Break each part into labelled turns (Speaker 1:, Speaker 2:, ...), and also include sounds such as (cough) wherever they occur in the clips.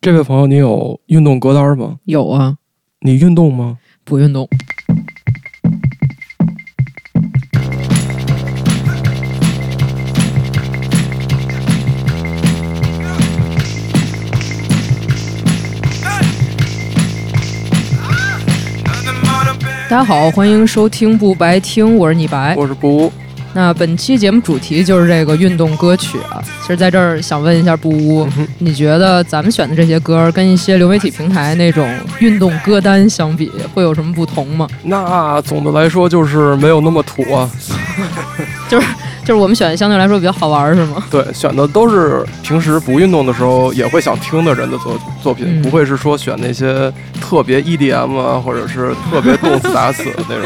Speaker 1: 这位朋友，你有运动歌单吗？
Speaker 2: 有啊，
Speaker 1: 你运动吗？
Speaker 2: 不运动。大家好，欢迎收听不白听，我是你白。
Speaker 1: 我是不，
Speaker 2: 那本期节目主题就是这个运动歌曲啊。其实在这儿想问一下布屋，你觉得咱们选的这些歌跟一些流媒体平台那种运动歌单相比，会有什么不同吗？
Speaker 1: 那总的来说就是没有那么土啊。(laughs) (laughs)
Speaker 2: 就是我们选的相对来说比较好玩，是吗？(laughs)
Speaker 1: 对，选的都是平时不运动的时候也会想听的人的作作品，
Speaker 2: 嗯
Speaker 1: 不会是说选那些特别 EDM 啊，或者是特别动次打次的那种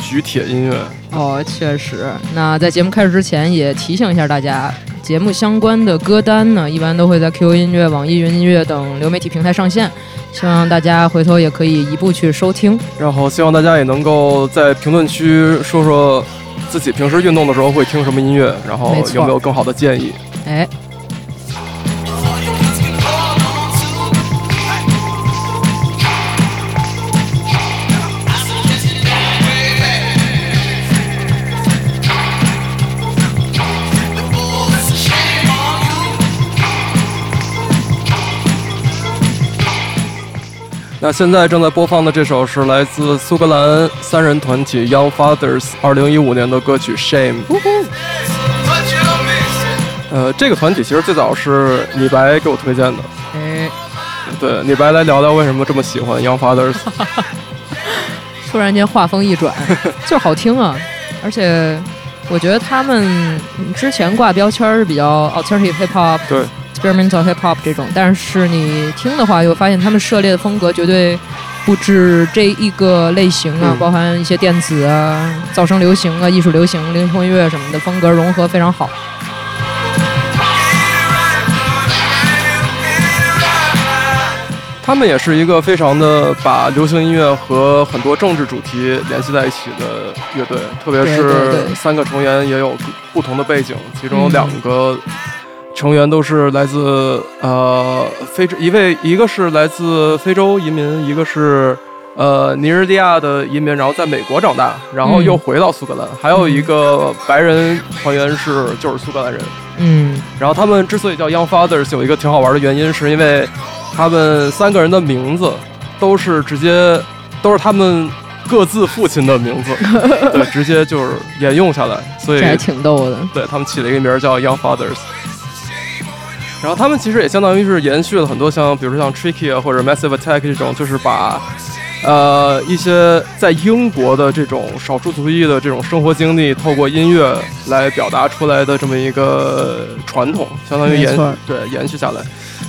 Speaker 1: 举铁音乐。(laughs)
Speaker 2: 哦，确实。那在节目开始之前，也提醒一下大家，节目相关的歌单呢，一般都会在 QQ 音乐、网易云音乐等流媒体平台上线，希望大家回头也可以一步去收听。
Speaker 1: 然后希望大家也能够在评论区说说自己平时运动的时候会听什么音乐，然后有没有更好的建议。
Speaker 2: 哎，
Speaker 1: 那现在正在播放的这首是来自苏格兰三人团体 Young Fathers 二零一五年的歌曲《Shame》。呃，这个团体其实最早是李白给我推荐的。
Speaker 2: 哎，
Speaker 1: 对，李白来聊聊为什么这么喜欢 Young Fathers。(laughs)
Speaker 2: 突然间话锋一转，(laughs) 就是好听啊！而且我觉得他们之前挂标签是比较 alternative hip hop、
Speaker 1: 对，
Speaker 2: experimental hip hop 这种，但是你听的话，又发现他们涉猎的风格绝对不止这一个类型啊，
Speaker 1: 嗯。
Speaker 2: 包含一些电子啊、噪声流行啊、艺术流行、灵魂音乐什么的风格融合非常好。
Speaker 1: 他们也是一个非常的把流行音乐和很多政治主题联系在一起的乐队，特别是
Speaker 2: 对
Speaker 1: 三个成员也有不同的背景，其中有
Speaker 2: 嗯。
Speaker 1: 两个成员都是来自呃非洲，一位一个是来自非洲移民，一个是呃尼日利亚的移民，然后在美国长大，然后
Speaker 2: 嗯
Speaker 1: 又回到苏格兰，还有一个白人团员是就是苏格兰人。
Speaker 2: 嗯，
Speaker 1: 然后他们之所以叫 Young Fathers，有一个挺好玩的原因，是因为他们三个人的名字都是直接都是他们各自父亲的名字，(laughs) 对，直接就是沿用下来，所以
Speaker 2: 这还挺逗的。
Speaker 1: 对他们起了一个名叫 Young Fathers。然后他们其实也相当于是延续了很多像，比如说像 Tricky 啊或者 Massive Attack 这种，就是把呃一些在英国的这种少数族裔的这种生活经历，透过音乐来表达出来的这么一个传统，相当于延对延续下来。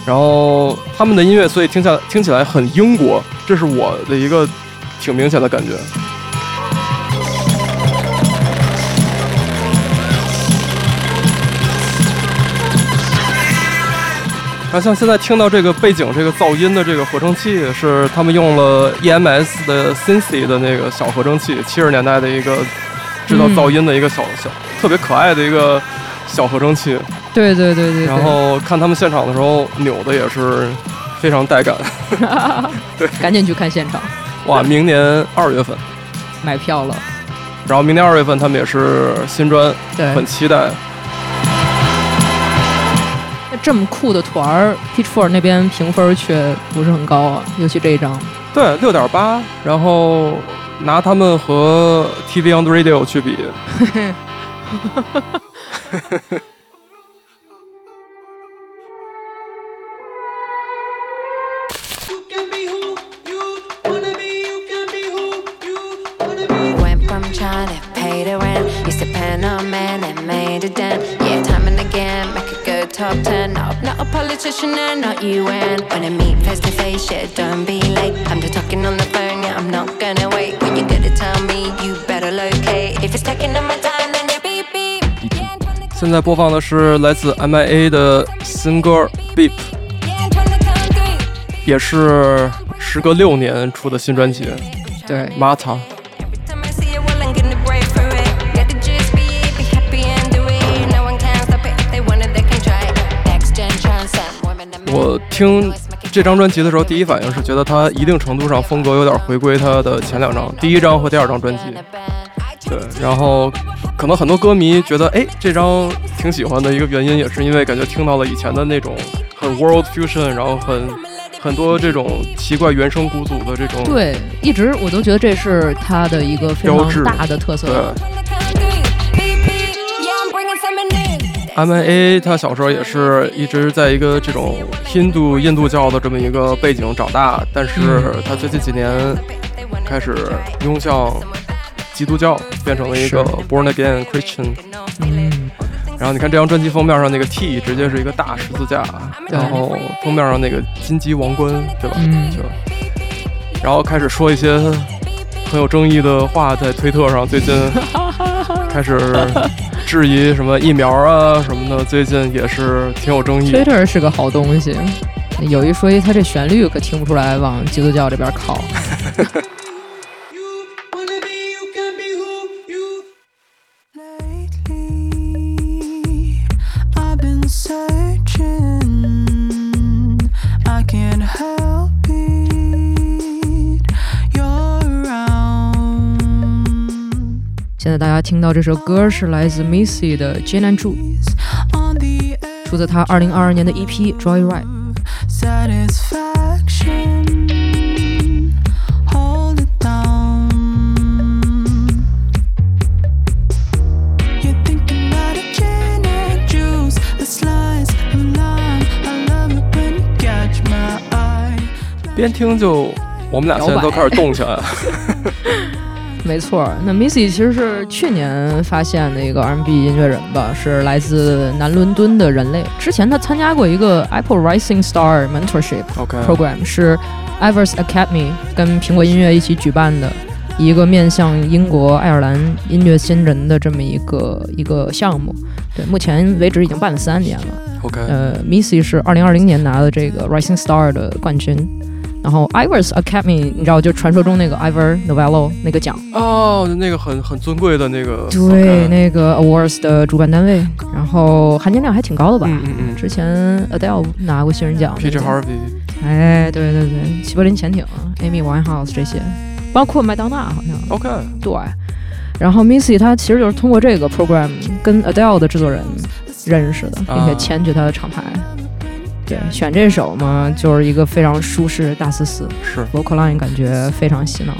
Speaker 1: 然后他们的音乐，所以听下听起来很英国，这是我的一个挺明显的感觉。然后像现在听到这个背景这个噪音的这个合成器，是他们用了 EMS 的 Synthi 的那个小合成器，七十年代的一个制造噪音的一个小小特别可爱的一个小合成器。
Speaker 2: 对对对对对。
Speaker 1: 然后看他们现场的时候，扭的也是非常带感。(laughs)
Speaker 2: 对赶紧去看现场，(laughs)
Speaker 1: 哇，明年二月份，
Speaker 2: 买票了。
Speaker 1: 然后明年二月份他们也是新专，
Speaker 2: 对，
Speaker 1: 很期待。
Speaker 2: 那这么酷的团儿，Pitchfork 那边评分却不是很高啊，尤其这一张。
Speaker 1: 对，六点八，然后拿他们和 TV on the Radio 去比，(laughs)
Speaker 3: top ten. No, not a politician and not UN. When I meet face to face, yeah, don't be late. I'm just talking on the phone, yeah, I'm not gonna wait. When you gotta tell me, you better locate. If it's taking up my time, then you beep beep. Yeah, I'm trying to
Speaker 1: 现在播放的是来自 MIA 的新歌《Beep》.也是时隔六年出的新专辑
Speaker 2: 对，《
Speaker 1: Mata》。听这张专辑的时候，第一反应是觉得他一定程度上风格有点回归他的前两张，第一张和第二张专辑。对，然后可能很多歌迷觉得，哎，这张挺喜欢的一个原因，也是因为感觉听到了以前的那种很 world fusion，然后很很多这种奇怪原声鼓组的这种。
Speaker 2: 对，一直我都觉得这是他的一个非常大的特色。
Speaker 1: 对 M.I.A. 他小时候也是一直在一个这种印度印度教的这么一个背景长大，但是
Speaker 2: 嗯
Speaker 1: 他最近几年开始拥向基督教，变成了一个 born again Christian。
Speaker 2: 嗯，
Speaker 1: 然后你看这张专辑封面上那个 T 直接是一个大十字架，然后封面上那个金鸡王冠，对吧？
Speaker 2: 嗯
Speaker 1: 就然后开始说一些很有争议的话，在推特上最近开始质疑什么疫苗啊什么的，最近也是挺有争议。
Speaker 2: Twitter 是个好东西。有一说一，它这旋律可听不出来往基督教这边靠。(laughs) 现在大家听到这首歌是来自 Missy 的 Janet Jules，出
Speaker 4: 自他
Speaker 2: 二零二二年的 EP Joyride。
Speaker 1: 边听就，我们俩现在都开始动起来了。(laughs)
Speaker 2: 没错，那 Missy 其实是去年发现的一个 R&B 音乐人吧，是来自南伦敦的人类。之前他参加过一个 Apple Rising Star Mentorship Program，是 Ivers Academy 跟苹果音乐一起举办的一个面向英国、爱尔兰音乐新人的这么一个一个项目。对，目前为止已经办了三年了。
Speaker 1: OK，
Speaker 2: 呃，Missy 是二零二零年拿的这个 Rising Star 的冠军。然后 Ivers Academy，你知道，就传说中那个 Ivor Novello 那个奖，
Speaker 1: 哦，那个很很尊贵的那个。
Speaker 2: 对那个 Awards 的主办单位，然后含金量还挺高的吧？
Speaker 1: 嗯嗯嗯
Speaker 2: 之前 Adele 拿过新人奖个
Speaker 1: Harvey。
Speaker 2: 哎，对对对，齐柏林潜艇、Amy Winehouse 这些，包括麦当娜好像
Speaker 1: OK，
Speaker 2: 对。然后 Missy 她其实就是通过这个 program 跟 Adele 的制作人认识的，并且
Speaker 1: 啊
Speaker 2: 签去她的厂牌。对，选这首嘛，就是一个非常舒适大四四
Speaker 1: 是
Speaker 2: vocal line，感觉非常洗脑。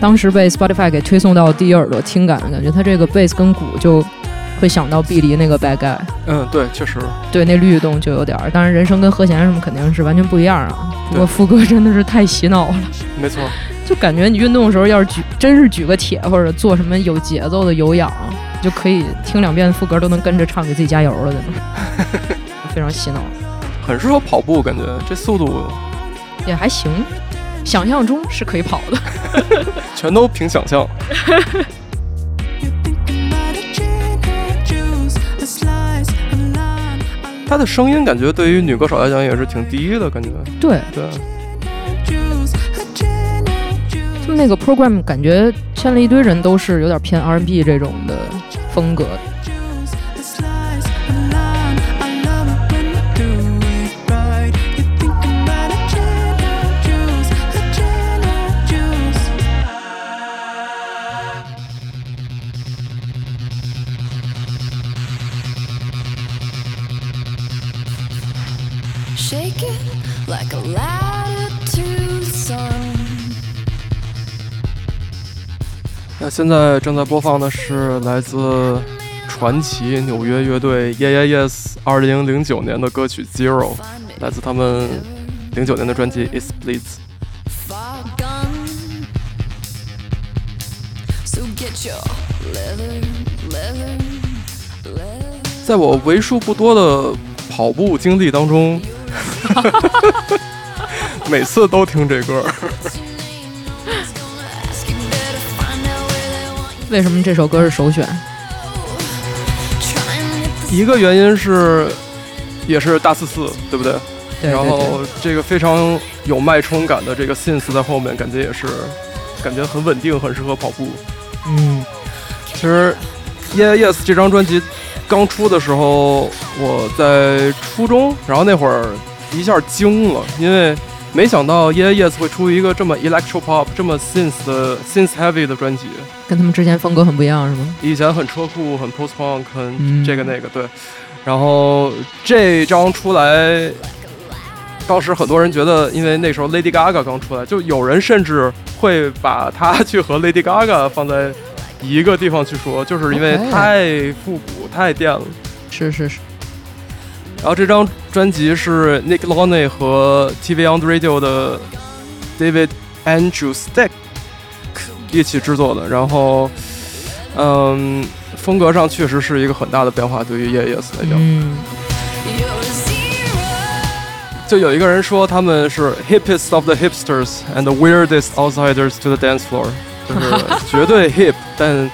Speaker 2: 当时被 Spotify 给推送到第一耳朵听感，感觉它这个 bass 跟鼓就会想到碧梨那个 Bad Guy，
Speaker 1: 嗯，对，确实。
Speaker 2: 对，那律动就有点儿。当然，人声跟和弦什么肯定是完全不一样啊。不过副歌真的是太洗脑了，
Speaker 1: 没错，
Speaker 2: 就感觉你运动的时候要是举，真是举个铁或者做什么有节奏的有氧，就可以听两遍副歌都能跟着唱，给自己加油了，真的，(laughs) 非常洗脑，
Speaker 1: 很适合跑步，感觉这速度
Speaker 2: 也还行，想象中是可以跑的，哈哈哈，
Speaker 1: 全都凭想象。
Speaker 4: 哈哈。
Speaker 1: 他的声音感觉对于女歌手来讲也是挺低的，感觉。
Speaker 2: 对
Speaker 1: 对。
Speaker 2: 就那个 program 感觉签了一堆人都是有点偏 RNB 这种的风格
Speaker 3: 的。
Speaker 1: 那现在正在播放的是来自传奇纽约乐队 Yeah Yeah Yes 二零零九年的歌曲 Zero，来自他们零九年的专辑
Speaker 3: Is Blitz。
Speaker 1: 在我为数不多的跑步经历当中，(laughs) 每次都听这歌。
Speaker 2: 为什么这首歌是首选
Speaker 1: 一个原因是，也是大四四，对不对？
Speaker 2: 对对
Speaker 1: 然后，这个非常有脉冲感的这个 synth 在后面，感觉也是，感觉很稳定，很适合跑步。
Speaker 2: 嗯，
Speaker 1: 其实，Yeah Yes 这张专辑刚出的时候，我在初中，然后那会儿一下惊了，因为没想到 Yeah Yes 会出一个这么 electro pop、这么 synth 的 synth heavy 的专辑。
Speaker 2: 跟他们之前风格很不一样，是吗？
Speaker 1: 以前很车库、很 post punk、很
Speaker 2: 嗯
Speaker 1: 这个那个，对。然后这张出来，当时很多人觉得，因为那时候 Lady Gaga 刚出来，就有人甚至会把它去和 (laughs) Lady Gaga 放在一个地方去说，就是因为太复古、太电了。
Speaker 2: 是是是，
Speaker 1: 然后这张专辑是 Nick Loney 和 TV on the Radio 的 David Andrew Stack 一起制作的。然后，嗯，风格上确实是一个很大的变化，对于 Yeah Yes 来讲。
Speaker 2: 嗯，
Speaker 1: 就有一个人说他们是 hippest of the hipsters and the weirdest outsiders to the dance floor，就是绝对 hip，但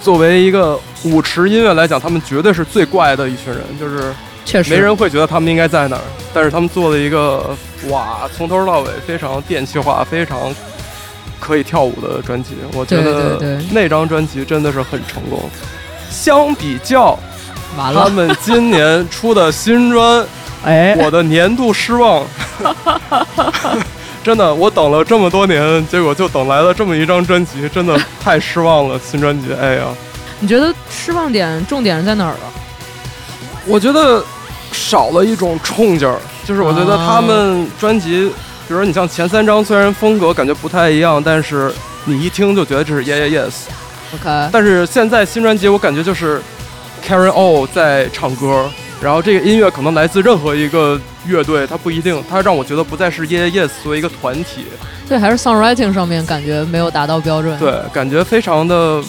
Speaker 1: 作为一个舞池音乐来讲，他们绝对是最怪的一群人，就是。
Speaker 2: 确实
Speaker 1: 没人会觉得他们应该在哪儿，但是他们做了一个哇，从头到尾非常电气化、非常可以跳舞的专辑。我觉得那张专辑真的是很成功。相比较
Speaker 2: 完了，
Speaker 1: 他们今年出的新专，(laughs)
Speaker 2: 哎，
Speaker 1: 我的年度失望。(laughs) 真的，我等了这么多年，结果就等来了这么一张专辑，真的太失望了。新专辑，哎呀，
Speaker 2: 你觉得失望点重点在哪儿啊？
Speaker 1: 我觉得少了一种冲劲儿，就是我觉得他们专辑，比如说你像前三张，虽然风格感觉不太一样，但是你一听就觉得这是 Yeah Yeah Yes。
Speaker 2: OK，
Speaker 1: 但是现在新专辑，我感觉就是 Karen O 在唱歌，然后这个音乐可能来自任何一个乐队，它不一定，它让我觉得不再是 Yeah Yeah Yes 作为一个团体，
Speaker 2: 对，还是 songwriting 上面感觉没有达到标准。
Speaker 1: 对，感觉非常的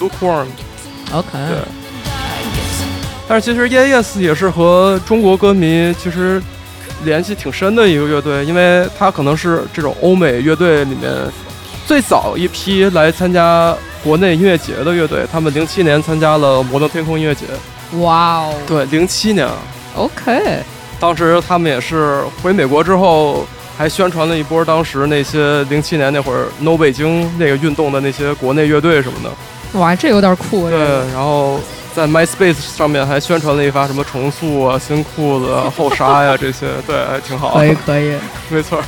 Speaker 1: lukewarm。
Speaker 2: ，OK，
Speaker 1: 对但是其实 Yes 也是和中国歌迷其实联系挺深的一个乐队，因为它可能是这种欧美乐队里面最早一批来参加国内音乐节的乐队。他们零七年参加了摩登天空音乐节，
Speaker 2: 哇哦
Speaker 1: 对，零七年啊
Speaker 2: ，，OK，
Speaker 1: 当时他们也是回美国之后。还宣传了一波当时那些零七年那会儿 No 北京那个运动的那些国内乐队什么的，
Speaker 2: 哇，这有点酷。
Speaker 1: 对，然后在 MySpace 上面还宣传了一发什么重塑啊、新裤子啊、后沙呀、这些，对，还挺好。
Speaker 2: 可以可以。(laughs)
Speaker 1: 没错。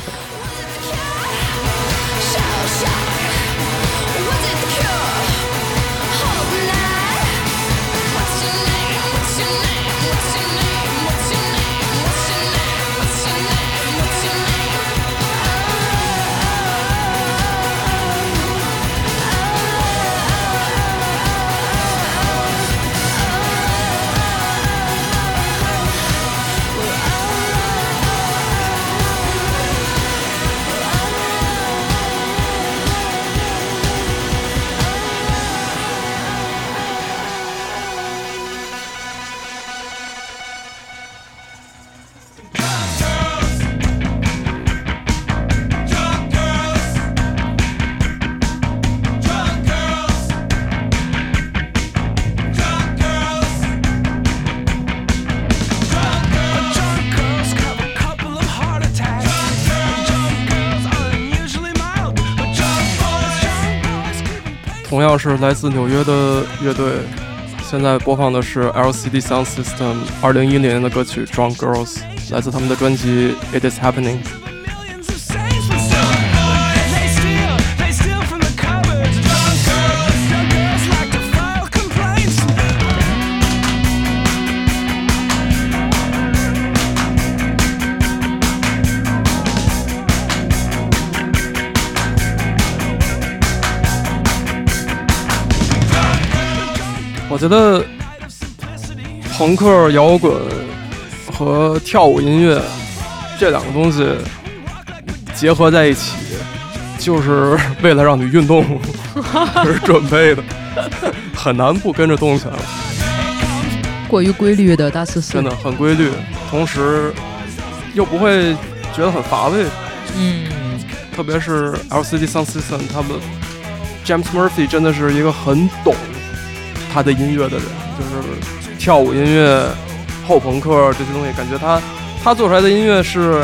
Speaker 1: 来自纽约的乐队，现在播放的是 LCD Sound System 二零一零年的歌曲《Drunk Girls》，来自他们的专辑《It Is Happening》。我觉得朋克摇滚和跳舞音乐这两个东西结合在一起，就是 (laughs) 为了让你运动 (laughs) 而准备的，很难不跟着动起来了。
Speaker 2: 过于规律的大四四，
Speaker 1: 真的很规律，同时又不会觉得很乏味。
Speaker 2: 嗯，
Speaker 1: 特别是 LCD Sound System，他们 James Murphy 真的是一个很懂他的音乐的人，就是跳舞音乐、后朋克这些东西，感觉他他做出来的音乐是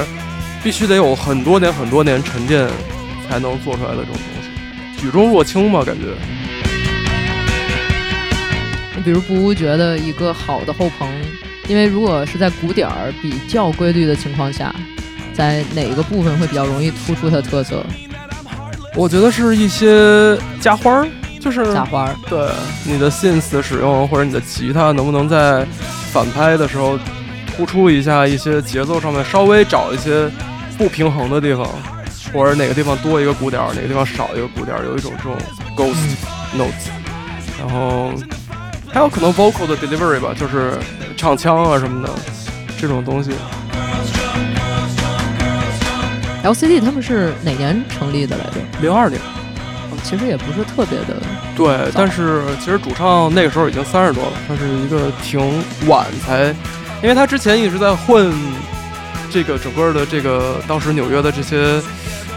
Speaker 1: 必须得有很多年、很多年沉淀才能做出来的这种东西，举重若轻嘛，感觉。
Speaker 2: 比如不觉得一个好的后朋因为如果是在鼓点儿比较规律的情况下，在哪个部分会比较容易突出它的特色？
Speaker 1: 我觉得是一些加花儿，就是
Speaker 2: 撒花儿，
Speaker 1: 对你的 synth 的使用，或者你的吉他能不能在反拍的时候突出一下一些节奏上面稍微找一些不平衡的地方，或者哪个地方多一个鼓点儿，哪个地方少一个鼓点儿，有一种这种 ghost notes。然后还有可能 vocal 的 delivery 吧，就是唱腔啊什么的这种东西。
Speaker 2: LCD 他们是哪年成立的来着？
Speaker 1: 零二年，
Speaker 2: 哦其实也不是特别的，
Speaker 1: 对，但是其实主唱那个时候已经三十多了，他是一个挺晚才，因为他之前一直在混这个整个的这个当时纽约的这些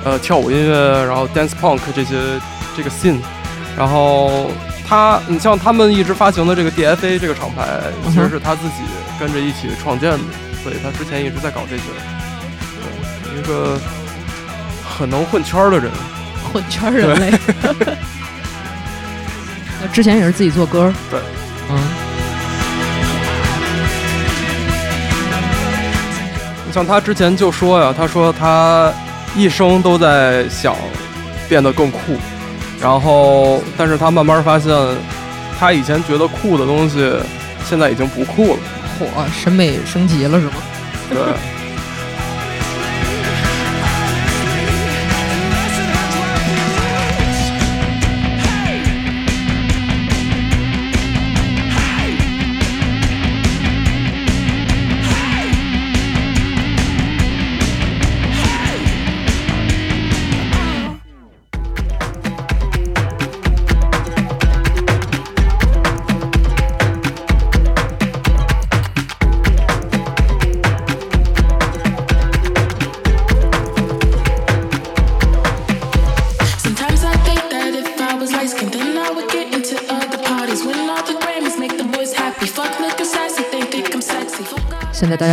Speaker 1: 呃跳舞音乐，然后 dance punk 这些这个 scene，然后他你像他们一直发行的这个 DFA 这个厂牌，其实是他自己跟着一起创建的，所以他之前一直在搞这些，对，一个很能混圈的人。
Speaker 2: 混圈儿人类。(laughs) 那之前也是自己做歌儿，
Speaker 1: 对，
Speaker 2: 嗯，
Speaker 1: 像他之前就说呀，他说他一生都在想变得更酷，然后但是他慢慢发现，他以前觉得酷的东西，现在已经不酷了。
Speaker 2: 嚯，审美升级了是吗？(laughs)
Speaker 1: 对，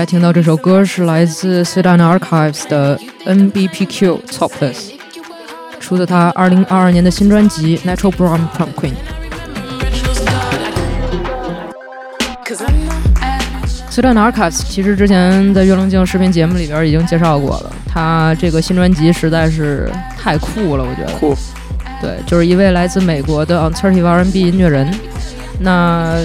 Speaker 2: 听到这首歌是来自 s u d a n Archives 的 NBPQ Topless，出自他2022年的新专辑 Natural Brown
Speaker 5: not average.
Speaker 2: s u d a n Archives 其实之前在月棱镜视频节目里边已经介绍过了，他这个新专辑实在是太酷了，我觉得。
Speaker 1: 酷。
Speaker 2: 对，就是一位来自美国的 alternative R&B 音乐人。那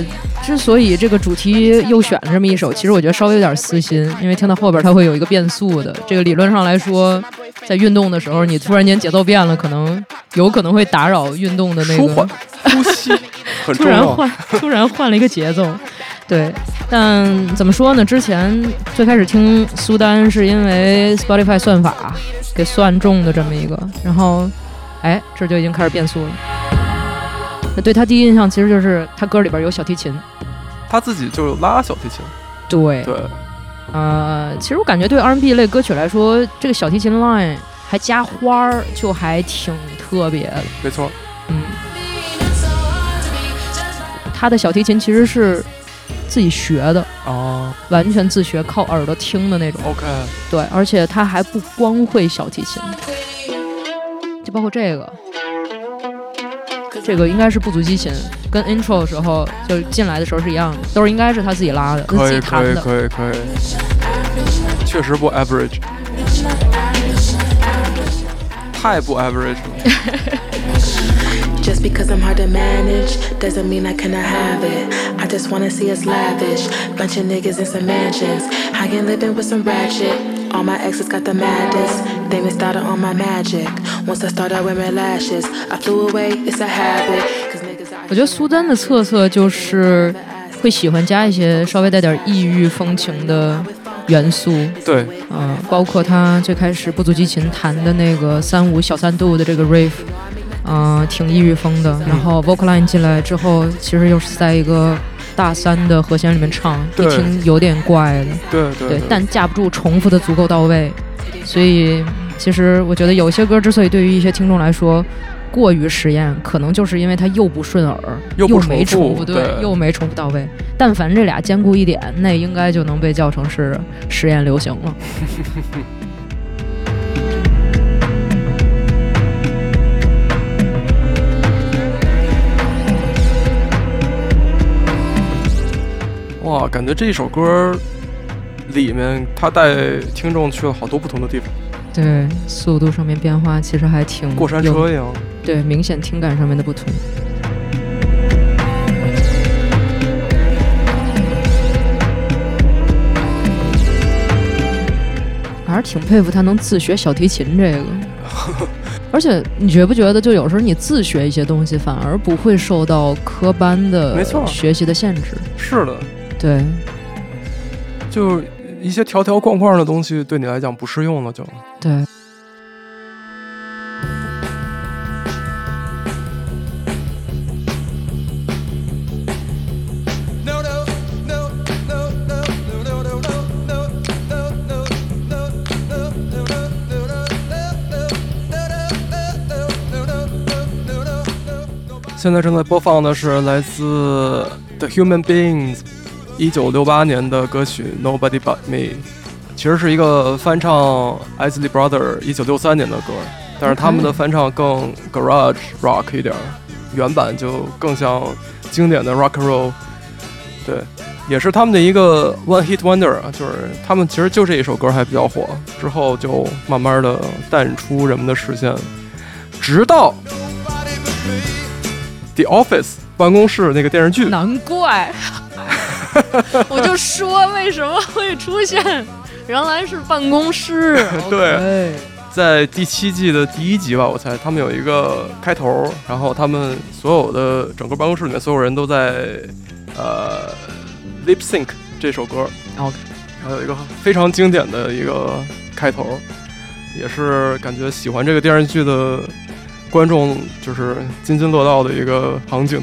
Speaker 2: 之所以这个主题又选了这么一首，其实我觉得稍微有点私心，因为听到后边它会有一个变速的。这个理论上来说，在运动的时候，你突然间节奏变了，可能有可能会打扰运动的那个 (laughs)
Speaker 1: 呼吸
Speaker 2: 突。然换突然换了一个节奏，对。但怎么说呢？之前最开始听苏丹是因为 Spotify 算法给算中的这么一个，然后哎，这就已经开始变速了。那对他第一印象其实就是他歌里边有小提琴，
Speaker 1: 他自己就拉小提琴，
Speaker 2: 对，
Speaker 1: 对，
Speaker 2: 呃，其实我感觉对 R&B 类歌曲来说，这个小提琴 line 还加花儿，就还挺特别的。
Speaker 1: 没错，
Speaker 2: 嗯，他的小提琴其实是自己学的，
Speaker 1: 哦。
Speaker 2: 完全自学，靠耳朵听的那种。
Speaker 1: ，OK，
Speaker 2: 对，而且他还不光会小提琴，就包括这个，这个应该是不足激琴，跟 intro 的时候就进来的时候是一样的，都是应该是他自己拉的，自
Speaker 1: 可以可
Speaker 2: 己弹的。
Speaker 1: 以可以可以，确实不 average，太不 average 了。
Speaker 5: Just (laughs) because I'm hard to manage doesn't mean I cannot have it. I just wanna see us lavish. Bunch of niggas in some mansions. I ain't living with some ratchet. All my exes got the madness. They been started on my magic. Once I started wearing lashes, I flew away, it's a habit. Cause niggas out
Speaker 2: 我觉得苏丹的特色就是会喜欢加一些稍微带点异域风情的元素，
Speaker 1: 对，
Speaker 2: 嗯、包括他最开始不足激琴弹的那个三五小三度的这个 riff，嗯、挺异域风的。然后 vocal line 进来之后，其实又是在一个大三的和弦里面唱，一听有点怪的，
Speaker 1: 对对
Speaker 2: 对，但架不住重复的足够到位。所以，其实我觉得有些歌之所以对于一些听众来说过于实验，可能就是因为它又不顺耳，
Speaker 1: 又不
Speaker 2: 没
Speaker 1: 重复
Speaker 2: 重复对，
Speaker 1: 对
Speaker 2: 又没重复到位。但凡这俩兼顾一点，那应该就能被叫成是实验流行了。(laughs)
Speaker 1: 哇感觉这一首歌里面他带听众去了好多不同的地方，
Speaker 2: 对，速度上面变化其实还挺
Speaker 1: 过山车一样。
Speaker 2: 对，明显听感上面的不同。还是挺佩服他能自学小提琴这个，(laughs) 而且你觉不觉得，就有时候你自学一些东西，反而不会受到科班的
Speaker 1: 没错
Speaker 2: 学习的限制。
Speaker 1: 是的，
Speaker 2: 对，
Speaker 1: 就是一些条条框框的东西对你来讲不适用了就。
Speaker 2: 对。
Speaker 1: 现在正在播放的是来自 the human beings 一九六八年的歌曲《Nobody But Me》，其实是一个翻唱 Isley Brother 一九六三年的歌，但是他们的翻唱更 garage rock 一点，原版就更像经典的 rock and roll。对，也是他们的一个 one hit wonder 啊，就是他们其实就这一首歌还比较火，之后就慢慢的淡出人们的视线，直到 The Office 办公室那个电视剧，
Speaker 2: 难怪，(laughs) 我就说为什么会出现，原来是办公室。(laughs)
Speaker 1: 对在第七季的第一集吧，我猜他们有一个开头，然后他们所有的整个办公室里面所有人都在呃 lip sync 这首歌
Speaker 2: ，OK，
Speaker 1: 还有一个非常经典的一个开头，也是感觉喜欢这个电视剧的观众就是津津乐道的一个场景。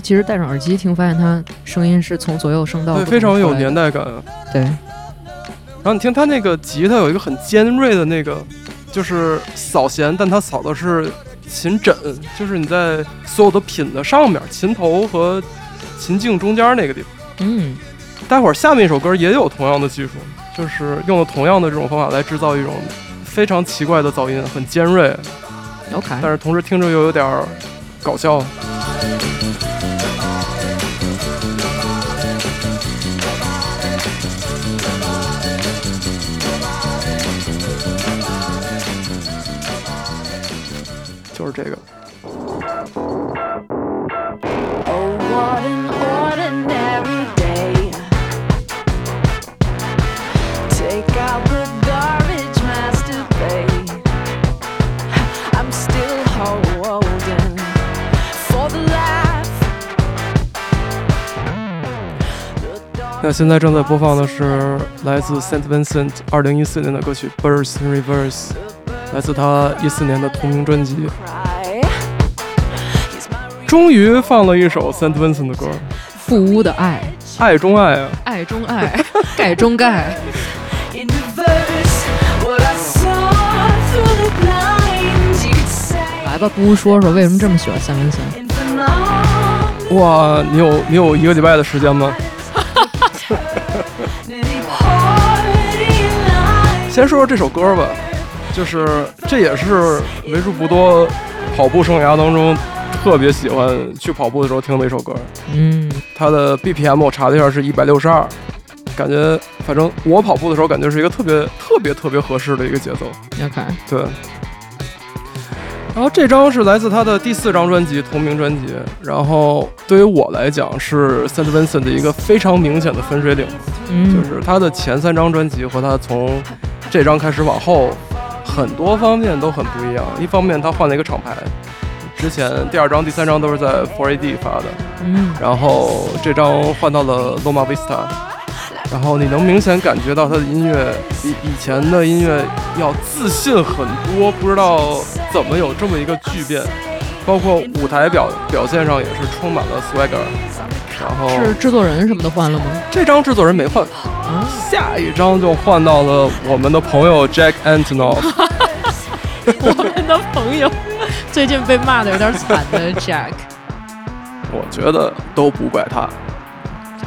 Speaker 2: 其实戴上耳机听，发现它声音是从左右声道
Speaker 1: 对，非常有年代感。
Speaker 2: 对，
Speaker 1: 然后你听它那个吉他有一个很尖锐的那个，就是扫弦，但它扫的是琴枕，就是你在所有的品的上面，琴头和琴颈中间那个地方。
Speaker 2: 嗯，
Speaker 1: 待会儿下面一首歌也有同样的技术，就是用了同样的这种方法来制造一种非常奇怪的噪音，很尖锐
Speaker 2: ，OK，
Speaker 1: 但是同时听着又有点搞笑。就是这个，
Speaker 6: Oh, what an ordinary day. Take out the garbage, masturbate. I'm still holding for the laugh. The dog
Speaker 1: 那现在正在播放的是来自 Saint Vincent 二零一四年的歌曲《Birds in Reverse》， 来自他一四年的同名专辑。
Speaker 6: cry.
Speaker 1: 终于放了一首 Saint Vincent 的歌，
Speaker 2: 富屋的爱，
Speaker 1: 爱中爱啊！
Speaker 2: 爱中爱，盖中盖。来吧，不说说为什么这么喜欢三文三
Speaker 6: ？Infinite.
Speaker 1: 哇，你有你有一个礼拜的时间吗？(laughs) (laughs) 先说说这首歌吧，就是这也是为数不多跑步生涯当中特别喜欢去跑步的时候听的一首歌。
Speaker 2: 嗯，
Speaker 1: 它的 BPM 我查了一下是一百六十二，感觉反正我跑步的时候感觉是一个特别特别特别合适的一个节奏。
Speaker 2: 要看
Speaker 1: 对。然后这张是来自他的第四张专辑同名专辑，然后对于我来讲是 Saint Vincent 的一个非常明显的分水岭，
Speaker 2: 嗯，
Speaker 1: 就是他的前三张专辑和他从这张开始往后，很多方面都很不一样。一方面他换了一个厂牌，之前第二张、第三张都是在 4AD 发的，
Speaker 2: 嗯，
Speaker 1: 然后这张换到了 Loma Vista，然后你能明显感觉到他的音乐比以前的音乐要自信很多，不知道怎么有这么一个巨变，包括舞台表表现上也是充满了 swagger。然后
Speaker 2: 是制作人什么的换了吗？
Speaker 1: 这张制作人没换，
Speaker 2: 啊，
Speaker 1: 下一张就换到了我们的朋友 Jack Antonoff。(laughs)
Speaker 2: 我们的朋友最近被骂的有点惨的 Jack，
Speaker 1: 我觉得都不怪他，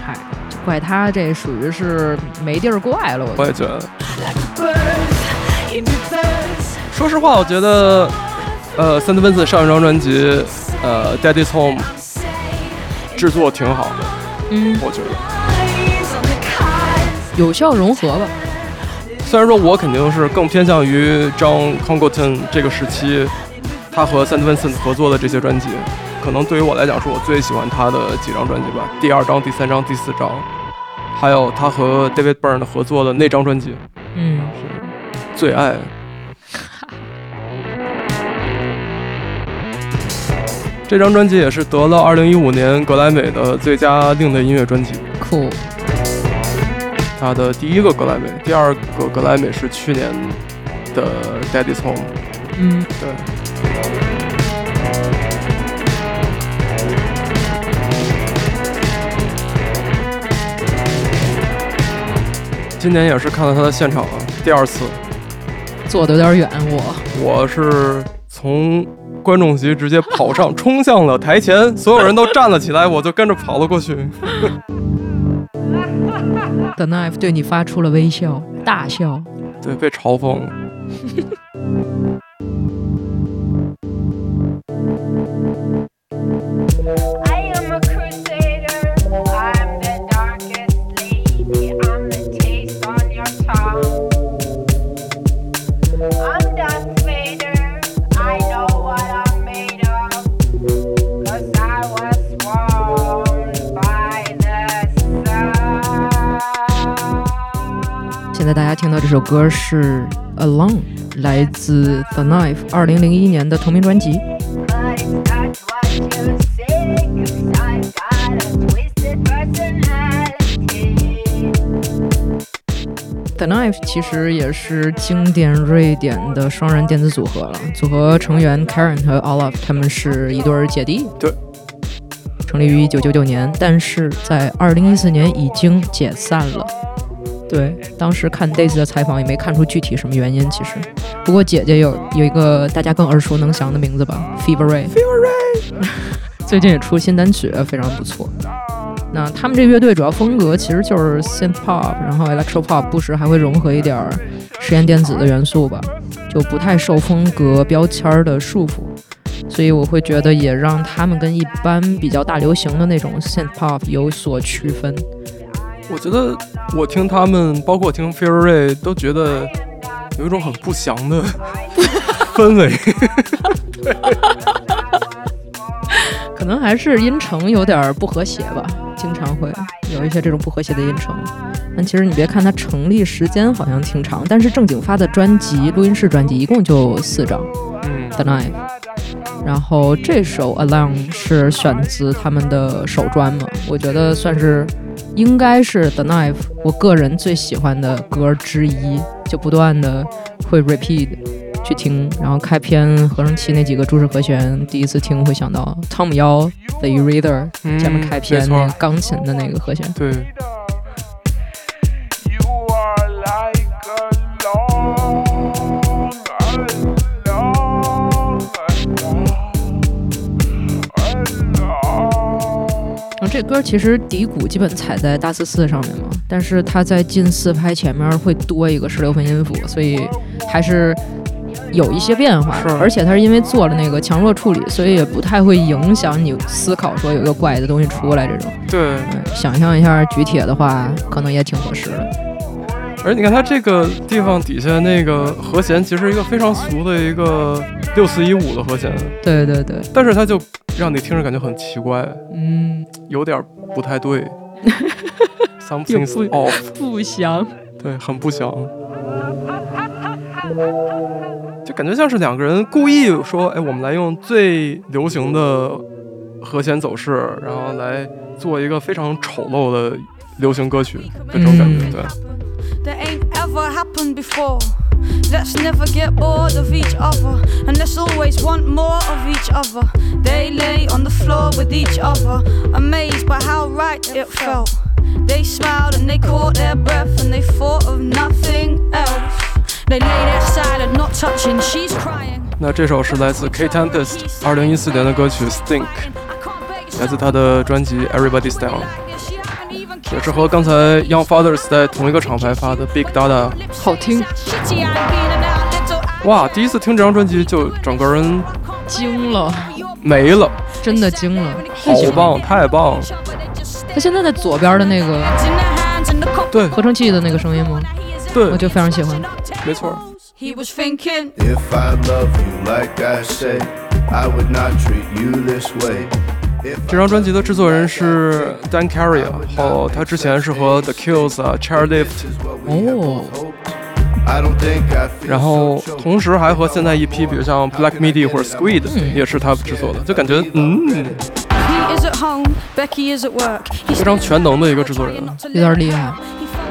Speaker 2: 嗨，怪他这属于是没地儿怪了，我。
Speaker 1: 我也觉得。说实话，我觉得，呃，三德温斯上一张专辑，呃，《Daddy's Home》制作挺好的，
Speaker 2: 嗯，
Speaker 1: 我觉得。
Speaker 2: 有效融合吧。
Speaker 1: 虽然说我肯定是更偏向于 John Congleton 这个时期，他和 Saint Vincent 合作的这些专辑，可能对于我来讲是我最喜欢他的几张专辑吧。第二张、第三张、第四张，还有他和 David Byrne 合作的那张专辑，
Speaker 2: 嗯，是
Speaker 1: 最爱。这张专辑也是得了2015年格莱美的最佳另类音乐专辑，
Speaker 2: 酷。
Speaker 1: 他的第一个格莱美，第二个格莱美是去年的 Daddy's Home。
Speaker 2: 嗯，
Speaker 1: 对，今年也是看了他的现场了，第二次。
Speaker 2: 坐的有点远，我。
Speaker 1: 我是从观众席直接跑上，冲向了台前，所有人都站了起来，我就跟着跑了过去。(laughs)
Speaker 2: The Knife 对你发出了微笑，大笑。
Speaker 1: 对，被嘲讽了。(laughs)
Speaker 2: 歌是《Alone》，来自 The Knife 二零零一年的同名专辑。The Knife 其实也是经典瑞典的双人电子组合了，组合成员 Karen 和 Olaf 他们是一对姐弟。
Speaker 1: 对。
Speaker 2: 成立于一九九九年，但是在二零一四年已经解散了。对，当时看 Daisy 的采访也没看出具体什么原因，其实。不过姐姐有有一个大家更耳熟能详的名字吧，Fever Ray。Fever Ray (laughs) 最近也出新单曲，非常不错。那他们这乐队主要风格其实就是 synth pop，然后 electro pop，不时还会融合一点儿实验电子的元素吧，就不太受风格标签儿的束缚。所以我会觉得也让他们跟一般比较大流行的那种 synth pop 有所区分。
Speaker 1: 我觉得我听他们，包括听 Ray，都觉得有一种很不祥的 (laughs) 氛围。(laughs)
Speaker 2: 可能还是音程有点不和谐吧，经常会有一些这种不和谐的音程。但其实你别看它成立时间好像挺长，但是正经发的专辑，录音室专辑一共就四张，
Speaker 1: 嗯
Speaker 2: ，The Knife。然后这首 Alone 是选自他们的首专嘛，我觉得算是应该是 The Knife 我个人最喜欢的歌之一，就不断的会 repeat 去听，然后开篇合成器那几个注释和弦，第一次听会想到汤姆幺 The Reader
Speaker 1: 嗯
Speaker 2: 前面开篇那个钢琴的那个和弦。
Speaker 1: 对，
Speaker 2: 然后这歌其实底鼓基本踩在大四四上面嘛，但是它在近四拍前面会多一个十六分音符，所以还是有一些变化而且它是因为做了那个强弱处理，所以也不太会影响你思考说有一个怪的东西出来这种。
Speaker 1: 对，
Speaker 2: 嗯，想象一下举铁的话，可能也挺合适的。
Speaker 1: 而你看它这个地方底下那个和弦，其实一个非常俗的一个六四一五的和弦，
Speaker 2: 对对对，
Speaker 1: 但是它就让你听着感觉很奇怪，
Speaker 2: 嗯，
Speaker 1: 有点不太对 (laughs)
Speaker 2: 又
Speaker 1: ，something's
Speaker 2: 不
Speaker 1: off，
Speaker 2: 不祥。
Speaker 1: 对，很不祥，就感觉像是两个人故意说，哎，我们来用最流行的和弦走势，然后来做一个非常丑陋的流行歌曲的这种感觉，
Speaker 2: 嗯
Speaker 1: 对。
Speaker 7: that ain't ever happened before. Let's never get bored of each other, and let's always want more of each other. They lay on the floor with each other, amazed by how right it felt. They smiled and they caught their breath, and they thought of nothing else. They lay there silent, not touching. She's crying.
Speaker 1: 那这首是来自 K Tempest 二零一四年的歌曲《Stink》，来自他的专辑《Everybody's Down》， 也是和刚才 Young Fathers 在同一个厂牌发的《Big Dada》。
Speaker 2: 好听。
Speaker 1: 哇，第一次听这张专辑就整个人
Speaker 2: 惊了，
Speaker 1: 没了，
Speaker 2: 真的惊了，
Speaker 1: 好棒，太棒了！
Speaker 2: 他现在在左边的那个
Speaker 1: 对
Speaker 2: 合成器的那个声音吗？
Speaker 1: 对
Speaker 2: 我，就非常喜欢。
Speaker 1: 没错。
Speaker 7: He was thinking.
Speaker 8: If I love you like I say, I would not treat you this way.
Speaker 1: 这张专辑的制作人是 Dan Carey，然后，他之前是和 The Kills、Chairlift，
Speaker 2: 哦，
Speaker 1: 然后同时还和现在一批，比如像 Black Midi 或者 Squid，也是他制作的，就感觉嗯，(laughs) 非常全能的一个制作人，
Speaker 2: 有点厉害。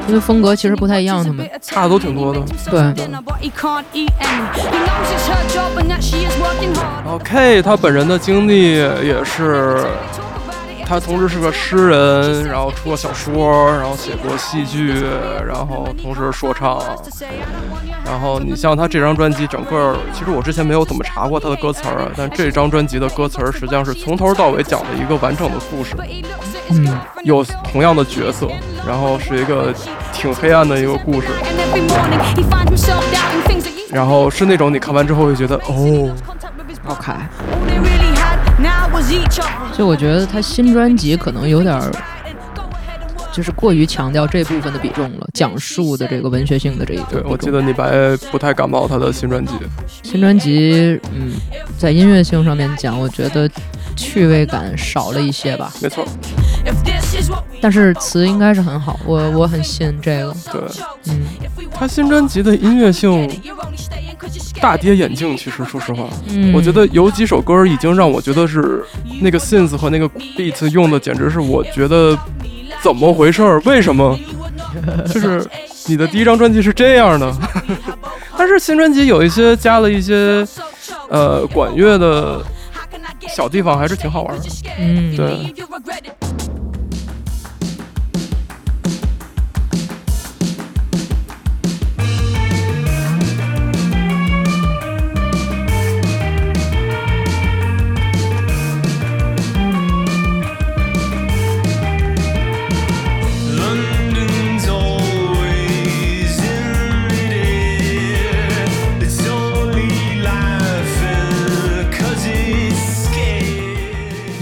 Speaker 2: 因为风格其实不太一样，他们
Speaker 1: 差的都挺多的。
Speaker 2: 对，
Speaker 1: 然后 K 他本人的经历也是。他同时是个诗人，然后出过小说，然后写过戏剧，然后同时说唱。然后你像他这张专辑，整个其实我之前没有怎么查过他的歌词儿，啊但这张专辑的歌词儿实际上是从头到尾讲了一个完整的故事，
Speaker 2: 嗯，
Speaker 1: 有同样的角色，然后是一个挺黑暗的一个故事然后是那种你看完之后会觉得哦
Speaker 2: 好看。以我觉得他新专辑可能有点儿，就是过于强调这部分的比重了，讲述的这个文学性的这一个
Speaker 1: 对。我记得李白不太感冒他的新专辑，
Speaker 2: 新专辑，嗯，在音乐性上面讲，我觉得趣味感少了一些吧，
Speaker 1: 没错，
Speaker 2: 但是词应该是很好，我我很信这个，
Speaker 1: 对。
Speaker 2: 嗯，
Speaker 1: 他新专辑的音乐性.大跌眼镜，其实说实话，
Speaker 2: 嗯
Speaker 1: 我觉得有几首歌已经让我觉得是那个 synth 和那个 beat 用的，简直是我觉得怎么回事儿？为什么？(laughs) 就是你的第一张专辑是这样的，(laughs) 但是新专辑有一些加了一些呃管乐的小地方，还是挺好玩的。
Speaker 2: 嗯，
Speaker 1: 对，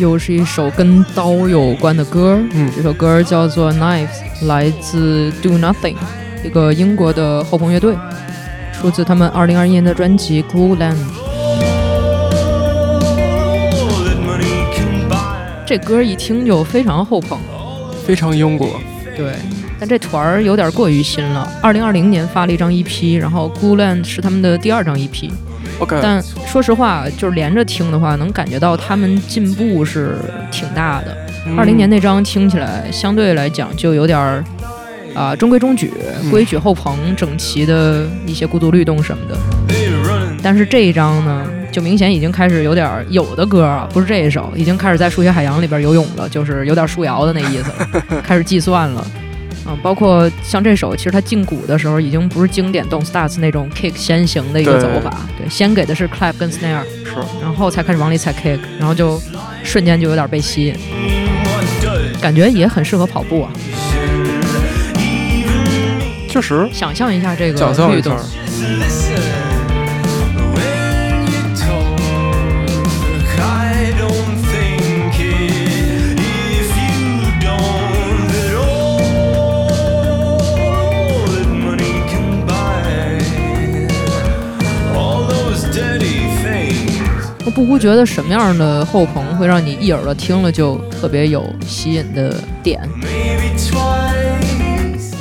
Speaker 2: 又是一首跟刀有关的歌，
Speaker 1: 嗯
Speaker 2: 这首歌叫做《Knives》，来自 Do Nothing，一个英国的后朋乐队，出自他们2021年的专辑《Glue Land》。这歌一听就非常后朋，
Speaker 1: 非常英国，
Speaker 2: 对，但这团儿有点过于新了。2020年发了一张 EP，然后《Glue Land》是他们的第二张 EP。
Speaker 1: OK，
Speaker 2: 但说实话，就是连着听的话，能感觉到他们进步是挺大的。二零年那张听起来相对来讲就有点儿啊、中规中矩，规矩后棚，整齐的一些孤独律动什么的。但是这一张呢，就明显已经开始有点儿有的歌啊，不是这一首，已经开始在数学海洋里边游泳了，就是有点树摇的那意思了，(laughs) 开始计算了。嗯，包括像这首，其实它进鼓的时候已经不是经典 Don't Starts 那种 kick 先行的一个走法，对，先给的是 clap 跟 snare，
Speaker 1: 是
Speaker 2: 然后才开始往里踩 kick，然后就瞬间就有点被吸引，感觉也很适合跑步啊。
Speaker 1: 确实
Speaker 2: 想象一下这个
Speaker 1: 想象一
Speaker 2: 律动
Speaker 1: 下，，
Speaker 2: 不估觉得什么样的后朋会让你一耳朵听了就特别有吸引的点。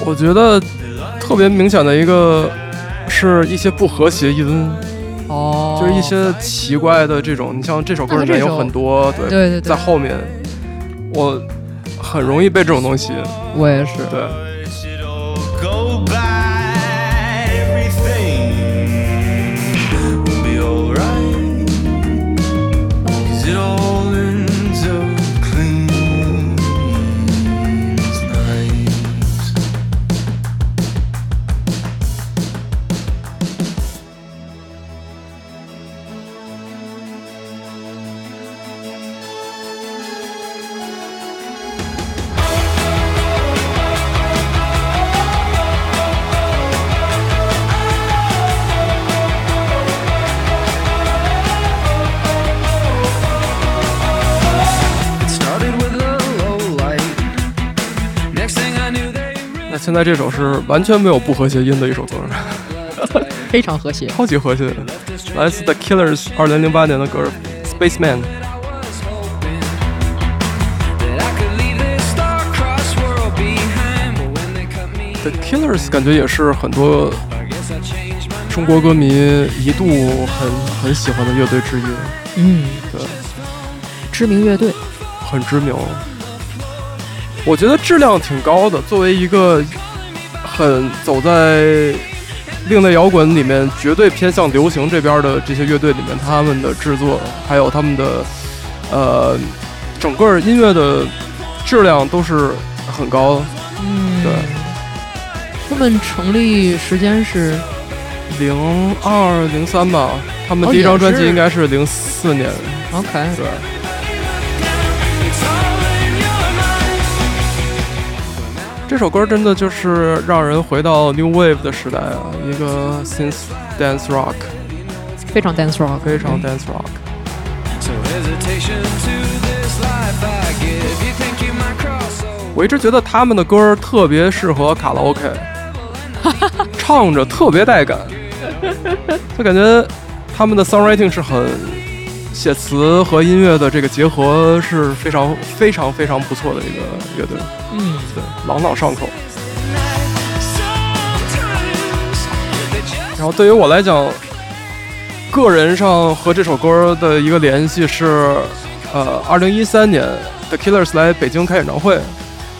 Speaker 1: 我觉得特别明显的一个是一些不和谐音，
Speaker 2: 哦，
Speaker 1: 就是一些奇怪的这种。你像这首歌里面有很多，对
Speaker 2: 对对对
Speaker 1: 在后面，我很容易被这种东西。
Speaker 2: 我也是，
Speaker 1: 对，在这首是完全没有不和谐音的一首歌 (laughs)
Speaker 2: 非常和谐。
Speaker 1: 超级和谐。来自 the killers 二零零八年的歌 spaceman the killers 感觉也是很多中国歌迷一度很很喜欢的乐队之一。
Speaker 2: 嗯
Speaker 1: 对。
Speaker 2: 知名乐队。
Speaker 1: 很知名。我觉得质量挺高的作为一个很走在另类摇滚里面绝对偏向流行这边的这些乐队里面，他们的制作还有他们的呃整个音乐的质量都是很高。的。
Speaker 2: 嗯，
Speaker 1: 对，
Speaker 2: 他们成立时间是？
Speaker 1: 零二零三吧，他们第一张专辑应该是零四年
Speaker 2: ，OK，
Speaker 1: 对。这首歌真的就是让人回到 New Wave 的时代啊，一个 synth dance rock，
Speaker 2: 非常 dance rock，
Speaker 1: 非常 dance rock。
Speaker 9: so hesitation to this life I give. You think you might cross over?
Speaker 1: 我一直觉得他们的歌特别适合卡拉 OK，唱着特别带感，就感觉他们的 songwriting 是很写词和音乐的这个结合是非常非常非常不错的一个乐队，
Speaker 2: 嗯，
Speaker 1: 对，朗朗上口。然后对于我来讲，个人上和这首歌的一个联系是，呃，二零一三年 The Killers 来北京开演唱会，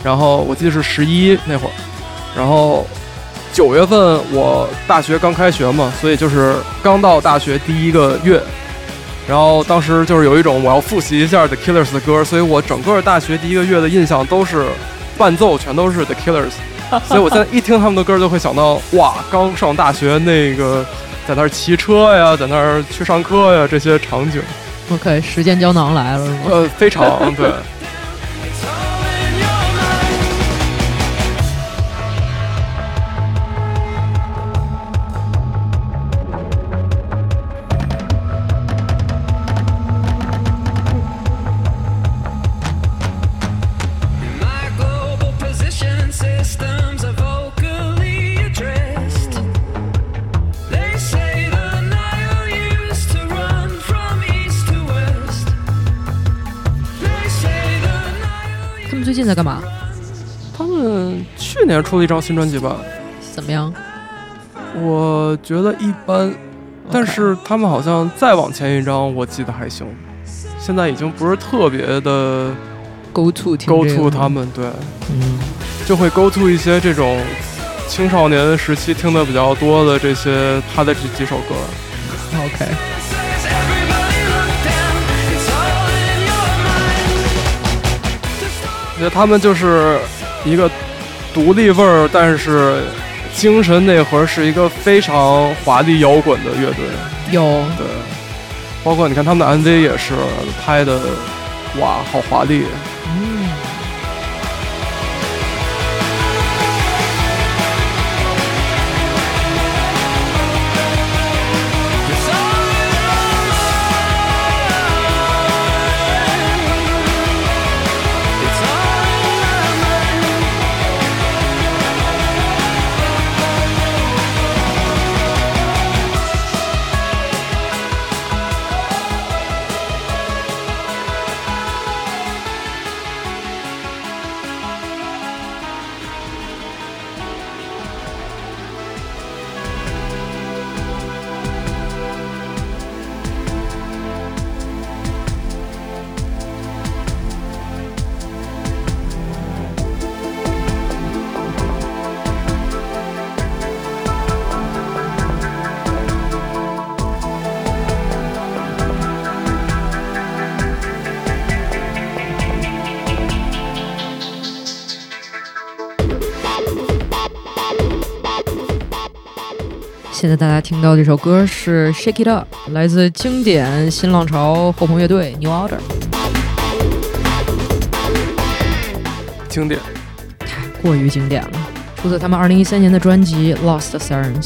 Speaker 1: 然后我记得是十一那会儿，然后九月份我大学刚开学嘛，所以就是刚到大学第一个月，然后当时就是有一种我要复习一下 The Killers 的歌，所以我整个大学第一个月的印象都是伴奏全都是 The Killers。(laughs) 所以我现在一听他们的歌，就会想到哇，刚上大学那个在那儿骑车呀，在那儿去上课呀这些场景
Speaker 2: ，OK，时间胶囊来了是吗？
Speaker 1: 呃，非常对。
Speaker 2: 在干嘛？
Speaker 1: 他们去年出了一张新专辑吧，
Speaker 2: 怎么样？
Speaker 1: 我觉得一般，但是他们好像再往前一张，我记得还行。现在已经不是特别的
Speaker 2: Go to 听
Speaker 1: go to 他们，对，
Speaker 2: 嗯，
Speaker 1: 就会 go to 一些这种青少年时期听的比较多的这些他的这几首歌。
Speaker 2: OK，
Speaker 1: 我觉得他们就是一个独立味儿，但是精神内核是一个非常华丽摇滚的乐队。
Speaker 2: 有
Speaker 1: 对，包括你看他们的 MV 也是拍的，哇，好华丽。
Speaker 2: 这首歌是《Shake It Up》，来自经典新浪潮后朋乐队 New Order，
Speaker 1: 经典。
Speaker 2: 太过于经典了，出自他们二零一三年的专辑《Lost Sirens》。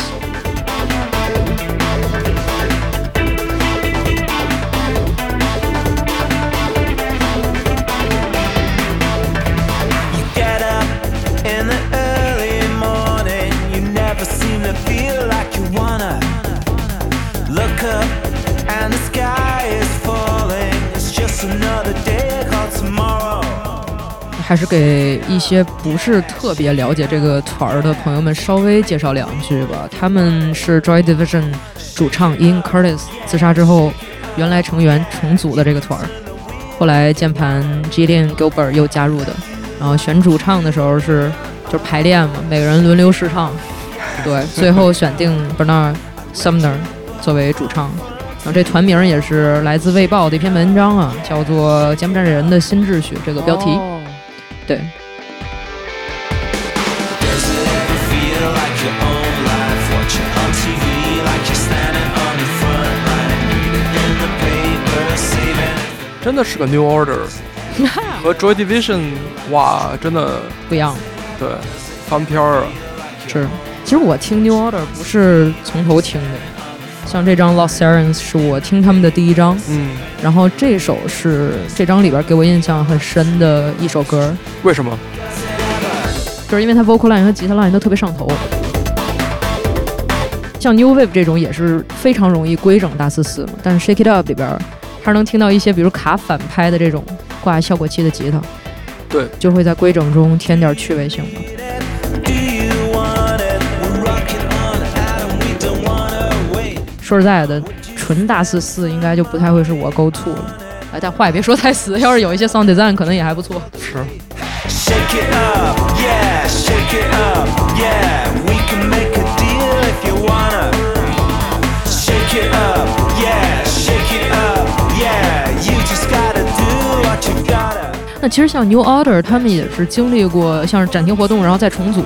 Speaker 2: 还是给一些不是特别了解这个团儿的朋友们稍微介绍两句吧。他们是 Joy Division 主唱 In Curtis 自杀之后，原来成员重组的这个团儿，后来键盘 Gillian Gilbert 又加入的。然后选主唱的时候是就排练嘛，每个人轮流试唱，对，最后选定 Bernard Sumner 作为主唱。然后这团名也是来自《卫报》的一篇文章啊，叫做《柬埔寨人的新秩序》这个标题。对.
Speaker 1: 真的是个 New Order 和 Joy Division，哇，真的
Speaker 2: 不一样。
Speaker 1: 对翻篇儿啊。
Speaker 2: 是，其实我听 New Order 不是从头听的，像这张 Lost Sirens 是我听他们的第一张，
Speaker 1: 嗯，
Speaker 2: 然后这首是这张里边给我印象很深的一首歌，
Speaker 1: 为什么？
Speaker 2: 就是因为它 vocal line 和吉他 line 都特别上头。像 New Wave 这种也是非常容易规整大四四嘛，但是 Shake It Up 里边还是能听到一些比如卡反拍的这种挂效果器的吉他，
Speaker 1: 对，
Speaker 2: 就会在规整中添点趣味性吧。说实在的，纯大四四应该就不太会是我 go to 了。哎，但话也别说太死，要是有一些 sound design 可能也还不错。
Speaker 1: 是
Speaker 9: Shake it up, yeah, shake it up, yeah. We can make a deal if you wanna. Shake it up, yeah, shake it up, yeah. You just gotta do what you gotta.
Speaker 2: 那其实像 New Order 他们也是经历过像是暂停活动，然后再重组，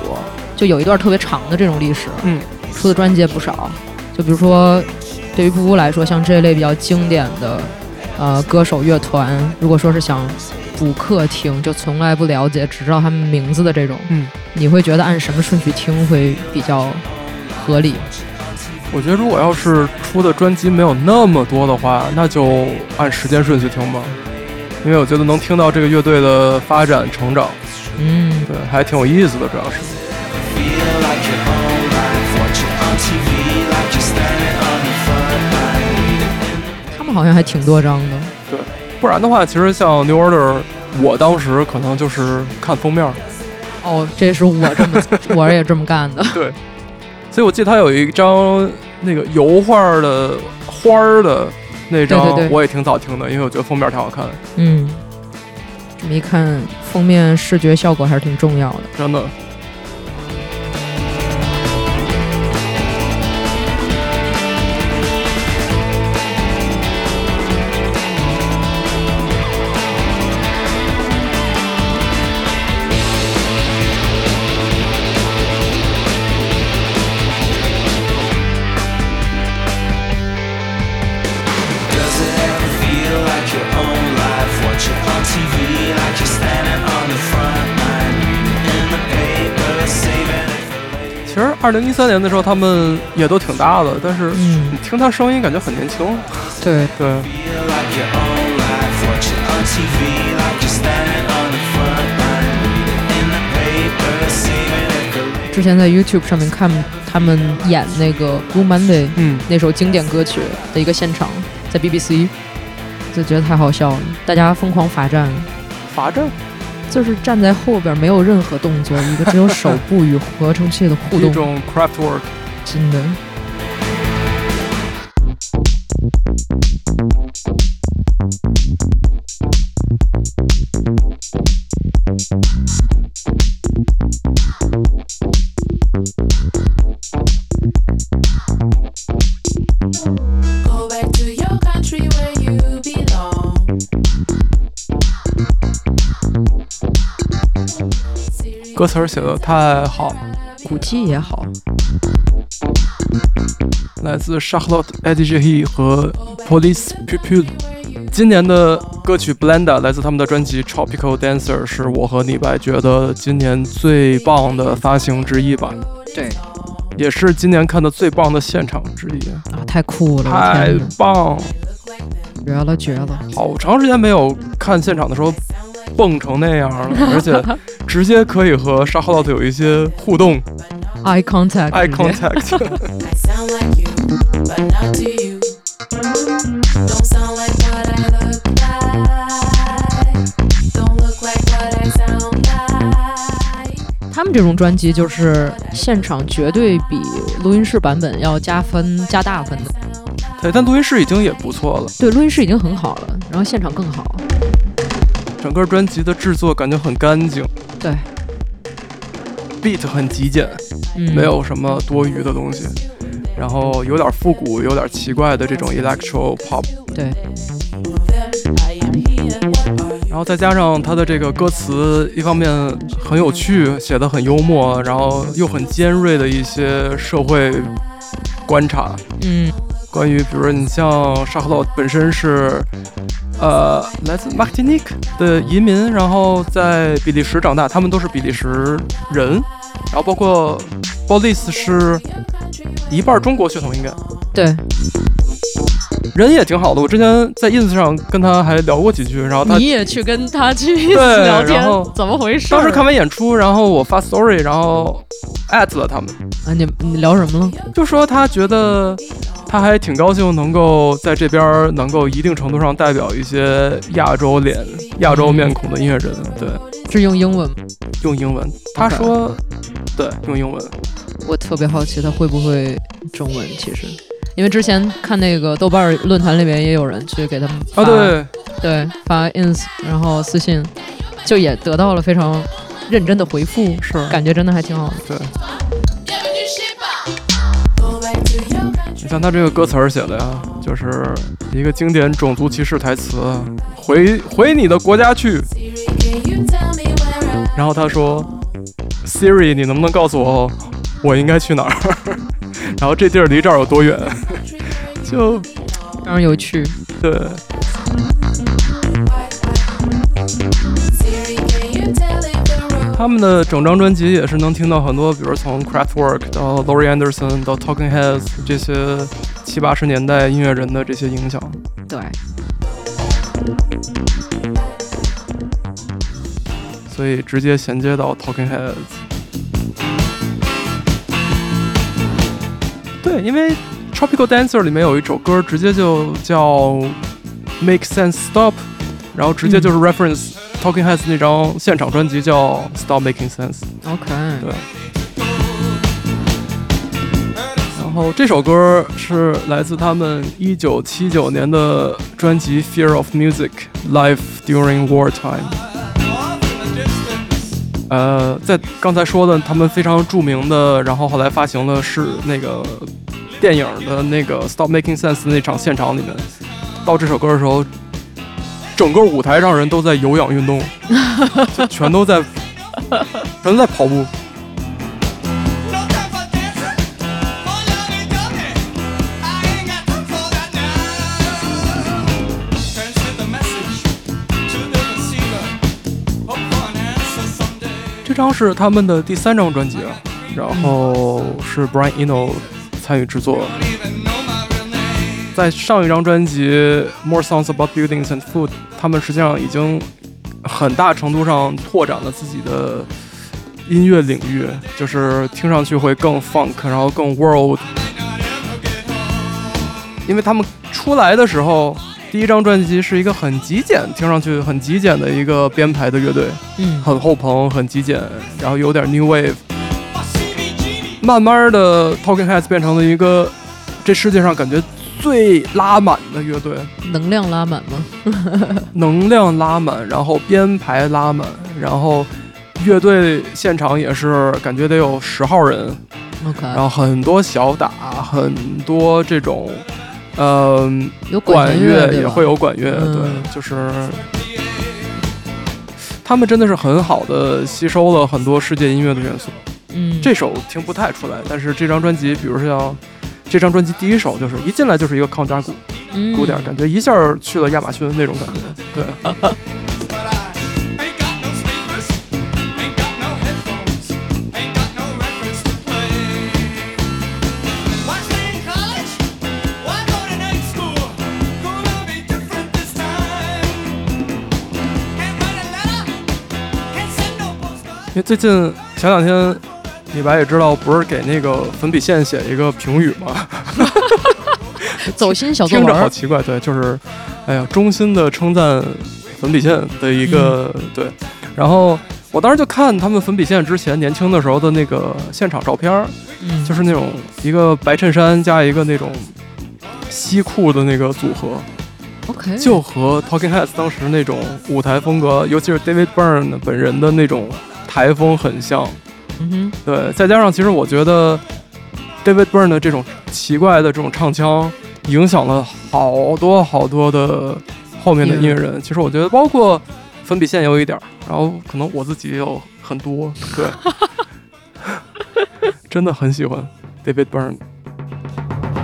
Speaker 2: 就有一段特别长的这种历史。
Speaker 1: 嗯，
Speaker 2: 出的专辑也不少。就比如说，对于布布来说，像这类比较经典的呃歌手乐团，如果说是想补课听，就从来不了解，只知道他们名字的这种，
Speaker 1: 嗯，
Speaker 2: 你会觉得按什么顺序听会比较合理？
Speaker 1: 我觉得如果要是出的专辑没有那么多的话，那就按时间顺序听吧，因为我觉得能听到这个乐队的发展成长，
Speaker 2: 嗯，
Speaker 1: 对，还挺有意思的，主要是。
Speaker 2: 好像还挺多张的。
Speaker 1: 对，不然的话，其实像 New Order，我当时可能就是看封面，
Speaker 2: 哦，这是我这么 (laughs) 我也这么干的。
Speaker 1: 对，所以我记得他有一张那个油画的花儿的那张，
Speaker 2: 对对对
Speaker 1: 我也挺早听的，因为我觉得封面挺好看，
Speaker 2: 嗯，这么一看，封面视觉效果还是挺重要的。
Speaker 1: 真的。二零一三年的时候，他们也都挺大的，但是
Speaker 2: 嗯
Speaker 1: 你听他声音，感觉很年轻。
Speaker 2: 对，
Speaker 1: 对
Speaker 9: later.
Speaker 2: 之前在 YouTube 上面看他们演那个《Blue Monday》
Speaker 1: 嗯，
Speaker 2: 那首经典歌曲的一个现场，在 BBC，就觉得太好笑了，大家疯狂罚站，
Speaker 1: 罚站
Speaker 2: 就是站在后边没有任何动作，一个只有手部与合成器的互动，
Speaker 1: 这种 craft work。
Speaker 2: 真的。
Speaker 1: 歌词儿写的太好了，
Speaker 2: 古迹也好，
Speaker 1: 来自 Charlotte e d i g e 和 Police Pupil。今年的歌曲《Blenda》来自他们的专辑《Tropical Dancer》，是我和李白觉得今年最棒的发行之一吧，
Speaker 2: 对
Speaker 1: 也是今年看的最棒的现场之一，
Speaker 2: 啊，太酷了，
Speaker 1: 太棒！
Speaker 2: 绝了绝了！
Speaker 1: 好长时间没有看现场的时候蹦成那样了，而且直接可以和沙哈 lot 有一些互动
Speaker 2: ，eye contact，eye
Speaker 1: contact。
Speaker 5: 他们
Speaker 2: 这种专辑就是现场绝对比录音室版本要加分加大分的。
Speaker 1: 对，但录音室已经也不错了。
Speaker 2: 对，录音室已经很好了，然后现场更好。
Speaker 1: 整个专辑的制作感觉很干净，
Speaker 2: 对
Speaker 1: ，，beat 很极简，
Speaker 2: 嗯，
Speaker 1: 没有什么多余的东西，然后有点复古，有点奇怪的这种 electro pop，
Speaker 2: 对，
Speaker 1: 然后再加上他的这个歌词，一方面很有趣，写的很幽默，然后又很尖锐的一些社会观察，
Speaker 2: 嗯。
Speaker 1: 关于比如说你像沙赫洛本身是，呃，来自马提尼克的移民，然后在比利时长大，他们都是比利时人，然后包括 Bolis 是一半中国血统应该，
Speaker 2: 对，
Speaker 1: 人也挺好的。我之前在 ins 上跟他还聊过几句，然后他
Speaker 2: 你也去跟他去
Speaker 1: 对
Speaker 2: 聊天
Speaker 1: 然后，
Speaker 2: 怎么回事？
Speaker 1: 当时看完演出，然后我发 story，然后艾特了他们，
Speaker 2: 啊，你你聊什么了？
Speaker 1: 就说他觉得他还挺高兴能够在这边儿能够一定程度上代表一些亚洲脸、亚洲面孔的音乐人。对，
Speaker 2: 是用英文吗？
Speaker 1: 用英文，他说，对，用英文。
Speaker 2: 我特别好奇他会不会中文。其实，因为之前看那个豆瓣儿论坛里面也有人去给他们发
Speaker 1: 啊，对，
Speaker 2: 对发 ins，然后私信，就也得到了非常认真的回复，
Speaker 1: 是
Speaker 2: 感觉真的还挺好的。
Speaker 1: 对。你像他这个歌词儿写的呀，就是一个经典种族歧视台词：“回回你的国家去。”然后他说：“Siri，你能不能告诉我我应该去哪儿？(laughs) 然后这地儿离这儿有多远？” (laughs) 就
Speaker 2: 非常有趣。
Speaker 1: 对，他们的整张专辑也是能听到很多，比如从 Kraftwerk 到 Laurie Anderson 到 Talking Heads 这些七八十年代音乐人的这些影响。
Speaker 2: 对，
Speaker 1: 所以直接衔接到 Talking Heads。对，因为 Tropical Dancer 里面有一首歌，直接就叫 Make Sense Stop，然后直接就是 reference Talking Heads 那张现场专辑叫 Stop Making Sense。
Speaker 2: OK，
Speaker 1: 对。然后这首歌是来自他们一九七九年的专辑《Fear of Music: Life During Wartime》。呃，在刚才说的他们非常著名的，然后后来发行的是那个电影的那个《Stop Making Sense》那场现场里面，到这首歌的时候，整个舞台上人都在有氧运动，就 (laughs) 全都在全都在跑步。这张是他们的第三张专辑啊，然后是 Brian Eno 参与制作。在上一张专辑《More Songs About Buildings and Food》，他们实际上已经很大程度上拓展了自己的音乐领域，就是听上去会更 funk，然后更 world。因为他们出来的时候，第一张专辑是一个很极简，听上去很极简的一个编排的乐队，
Speaker 2: 嗯，
Speaker 1: 很后朋，很极简，然后有点 new wave。慢慢的，Talking Heads 变成了一个这世界上感觉最拉满的乐队，
Speaker 2: 能量拉满吗？(laughs)
Speaker 1: 能量拉满，然后编排拉满，然后乐队现场也是感觉得有十号人
Speaker 2: ，OK，
Speaker 1: 然后很多小打，很多这种，嗯、
Speaker 2: 有
Speaker 1: 管
Speaker 2: 乐
Speaker 1: 也会有管乐，
Speaker 2: 嗯。
Speaker 1: 对，就是他们真的是很好的吸收了很多世界音乐的元素。
Speaker 2: 嗯，
Speaker 1: 这首听不太出来，但是这张专辑，比如说像这张专辑第一首，就是一进来就是一个抗扎鼓
Speaker 2: 嗯
Speaker 1: 鼓点，感觉一下去了亚马逊那种感觉。对，因为最近前两天李白也知道，不是给那个粉笔线写一个评语吗？(laughs)
Speaker 2: 走心小作
Speaker 1: 听着
Speaker 2: 文，
Speaker 1: 好奇怪，对，就是，哎呀，衷心的称赞粉笔线的一个、
Speaker 2: 嗯
Speaker 1: 对。然后我当时就看他们粉笔线之前年轻的时候的那个现场照片，
Speaker 2: 嗯，
Speaker 1: 就是那种一个白衬衫加一个那种西裤的那个组合
Speaker 2: ，OK，
Speaker 1: 就和 Talking Heads 当时那种舞台风格，尤其是 David Byrne 本人的那种台风很像。
Speaker 2: 嗯哼，
Speaker 1: 对，再加上其实我觉得 David Byrne 的这种奇怪的这种唱腔，影响了好多好多的后面的音乐人。其实我觉得，包括粉笔线也有一点儿，然后可能我自己也有很多，对，真的很喜欢 David Byrne。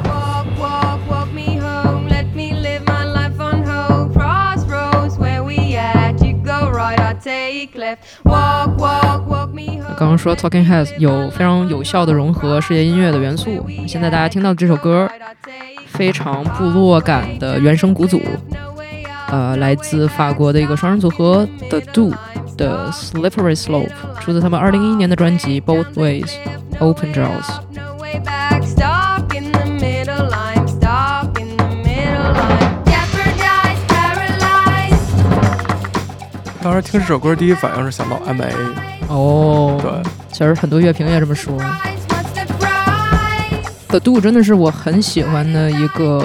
Speaker 6: Walk, walk, walk me home. Let me live my life on hold. Crossroads, where we at? You go right, I take left. Walk, walk, walk me home.
Speaker 2: 刚刚说 Talking Heads 有非常有效的融合世界音乐的元素。现在大家听到的这首歌，非常部落感的原声鼓组，呃，来自法国的一个双人组合 The Do 的 Slippery Slope，出自他们2011年的专辑 Both Ways Open Jaws
Speaker 1: 当时听这首歌，第一反应是想到 M A，
Speaker 2: 哦，
Speaker 1: 对，
Speaker 2: 其实很多乐评也这么说。
Speaker 6: The
Speaker 2: Do 真的是我很喜欢的一个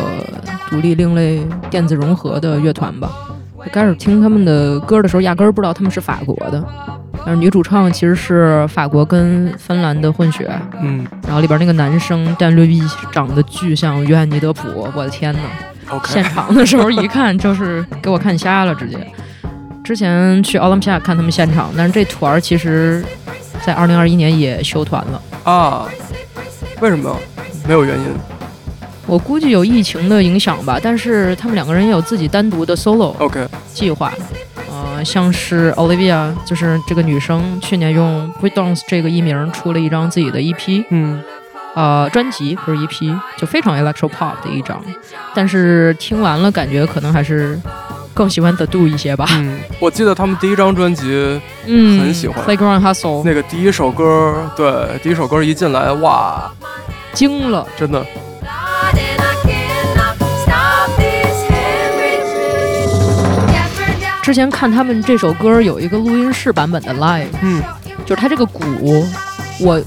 Speaker 2: 独立另类电子融合的乐团吧。我开始听他们的歌的时候，压根儿不知道他们是法国的，但是女主唱其实是法国跟芬兰的混血。
Speaker 1: 嗯
Speaker 2: 然后里边那个男生但略比长得巨像约翰尼德普，我的天呐现场的时候一看就是给我看瞎了，直接。之前去奥林匹亚看他们现场，但是这团儿其实，在二零二一年也休团了。
Speaker 1: 啊，为什么？没有原因。
Speaker 2: 我估计有疫情的影响吧，但是他们两个人也有自己单独的 solo
Speaker 1: OK，
Speaker 2: 计划。呃，像是 Olivia，就是这个女生，去年用 b r e Dance 这个艺名出了一张自己的 EP，
Speaker 1: 嗯，
Speaker 2: 呃，专辑不是 EP，就非常 electro pop 的一张。但是听完了，感觉可能还是更喜欢 The Do 一些吧。
Speaker 1: 嗯，我记得他们第一张专辑
Speaker 2: 嗯，
Speaker 1: 很喜欢
Speaker 2: Playground Hustle，
Speaker 1: 那个第一首歌，对，第一首歌一进来，哇，
Speaker 2: 惊了。
Speaker 1: 真的.
Speaker 2: 之前看他们这首歌有一个录音室版本的 live，
Speaker 1: 嗯，
Speaker 2: 就是他这个鼓，我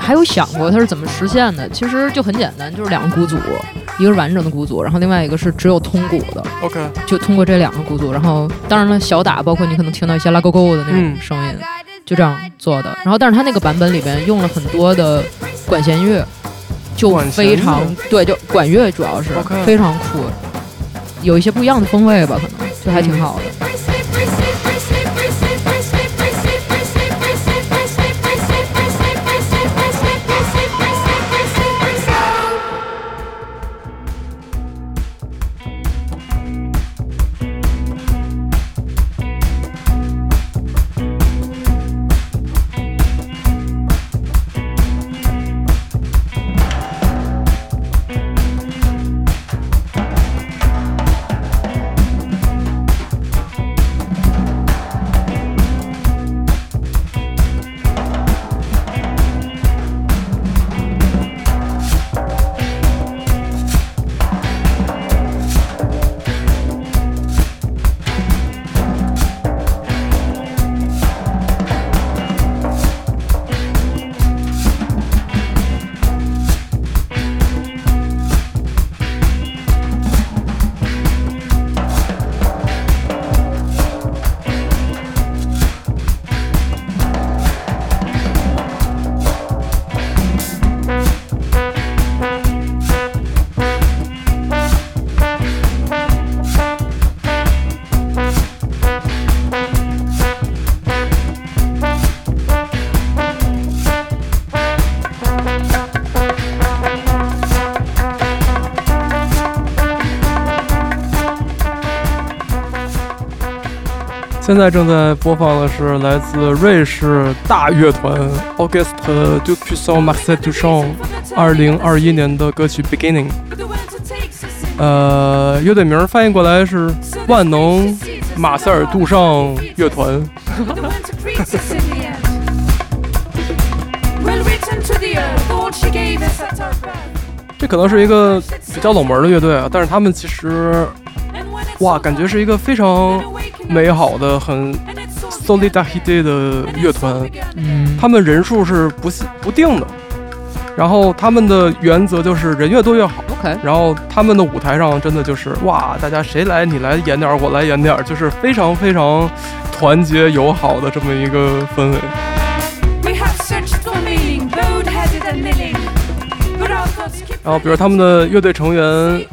Speaker 2: 还有想过它是怎么实现的。其实就很简单，就是两个鼓组，一个是完整的鼓组，然后另外一个是只有通鼓的
Speaker 1: ，OK，
Speaker 2: 就通过这两个鼓组，然后当然了，小打，包括你可能听到一些拉勾勾的那种
Speaker 1: 嗯
Speaker 2: 声音，就这样做的。然后，但是它那个版本里边用了很多的管弦乐，就非常对，就管乐主要是非常酷，有一些不一样的风味吧，可能就还挺好的。
Speaker 1: 现在正在播放的是来自瑞士大乐团 Auguste Dupuissant Marcel Duchamp 二零二一年的歌曲《Beginning》。呃，乐队名翻译过来是万能马塞尔杜尚乐团。这可能是一个比较冷门的乐队啊，但是他们其实，哇，感觉是一个非常美好的、很 solidarity 的乐团，
Speaker 2: 嗯，
Speaker 1: 他们人数是不不定的，然后他们的原则就是人越多越好。
Speaker 2: OK，
Speaker 1: 然后他们的舞台上真的就是哇，大家谁来你来演点儿，我来演点儿，就是非常非常团结友好的这么一个氛围。然后比如他们的乐队成员，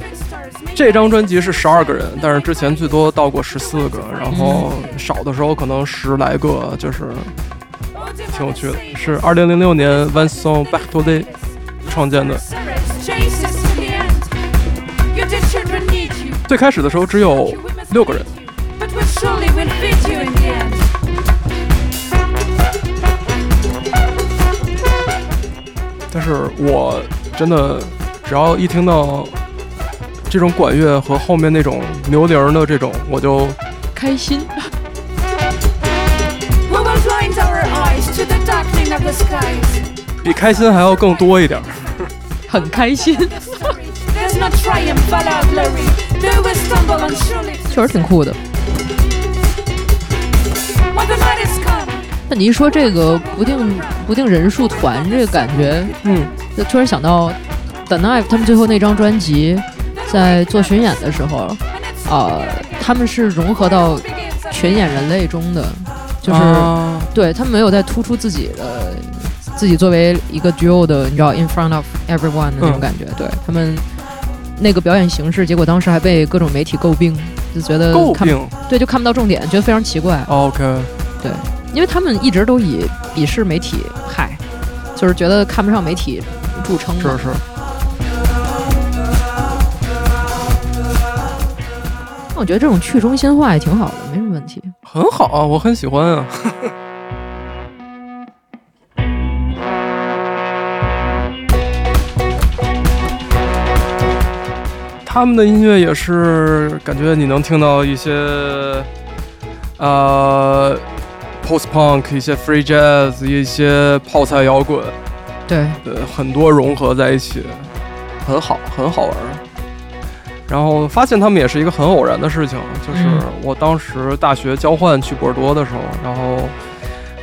Speaker 1: 这张专辑是十二个人，但是之前最多到过十四个，然后少的时候可能十来个，就是挺有趣的。是二零零六年 One Song
Speaker 6: Back to Day 创建的。
Speaker 1: 最开始的时候只有六个人。但是我真的，只要一听到这种管乐和后面那种牛铃的这种，我就
Speaker 2: 开心。(laughs)
Speaker 1: 比开心还要更多一点，
Speaker 2: 很开心。确实挺酷的。那你一说这个不定不定人数团这个感觉，
Speaker 1: 嗯，
Speaker 2: 就突然想到 The Knife 他们最后那张专辑，在做巡演的时候，呃，他们是融合到群演人类中的，就是、
Speaker 1: 啊
Speaker 2: 对他们没有在突出自己的自己作为一个 duo 的，你知道 in front of everyone 的那种
Speaker 1: 嗯
Speaker 2: 感觉。对他们那个表演形式，结果当时还被各种媒体诟病，就觉得看
Speaker 1: 诟病。
Speaker 2: 对就看不到重点，觉得非常奇怪。
Speaker 1: OK，
Speaker 2: 对，因为他们一直都以鄙视媒体，嗨，就是觉得看不上媒体著称的。
Speaker 1: 是是。
Speaker 2: 那我觉得这种去中心化也挺好的，没什么问题。
Speaker 1: 很好啊，我很喜欢啊。(laughs) 他们的音乐也是感觉你能听到一些呃 post punk、一些 free jazz、一些泡菜摇滚，
Speaker 2: 对，
Speaker 1: 对，很多融合在一起，很好，很好玩儿。然后发现他们也是一个很偶然的事情，就是
Speaker 2: 嗯
Speaker 1: 我当时大学交换去波尔多的时候，然后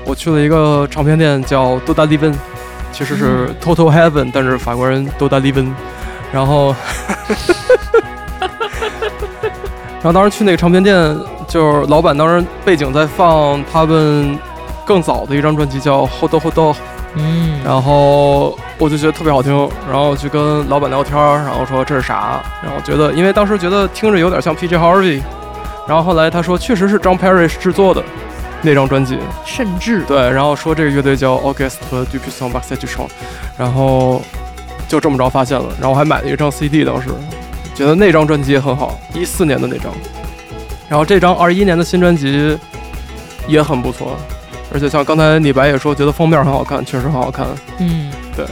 Speaker 1: 我去了一个唱片店叫 Doda Liven，其实是 Total Heaven，但是法国人 Doda Liven，然后，(laughs) 然后当时去那个唱片店，就是老板当时背景在放他们更早的一张专辑叫 Hold Hold。
Speaker 2: 嗯，
Speaker 1: 然后我就觉得特别好听，然后去跟老板聊天，然后说这是啥，然后觉得因为当时觉得听着有点像 P.J. Harvey，然后后来他说确实是 John Parrish 制作的那张专辑，
Speaker 2: 甚至
Speaker 1: 对，然后说这个乐队叫 Auguste du Puissant b a x e c h a n 然后就这么着发现了，然后我还买了一张 CD，当时觉得那张专辑也很好，一四年的那张，然后这张二一年的新专辑也很不错。而且像刚才李白也说，觉得封面很好看，确实很好看。
Speaker 2: 嗯，
Speaker 1: 对。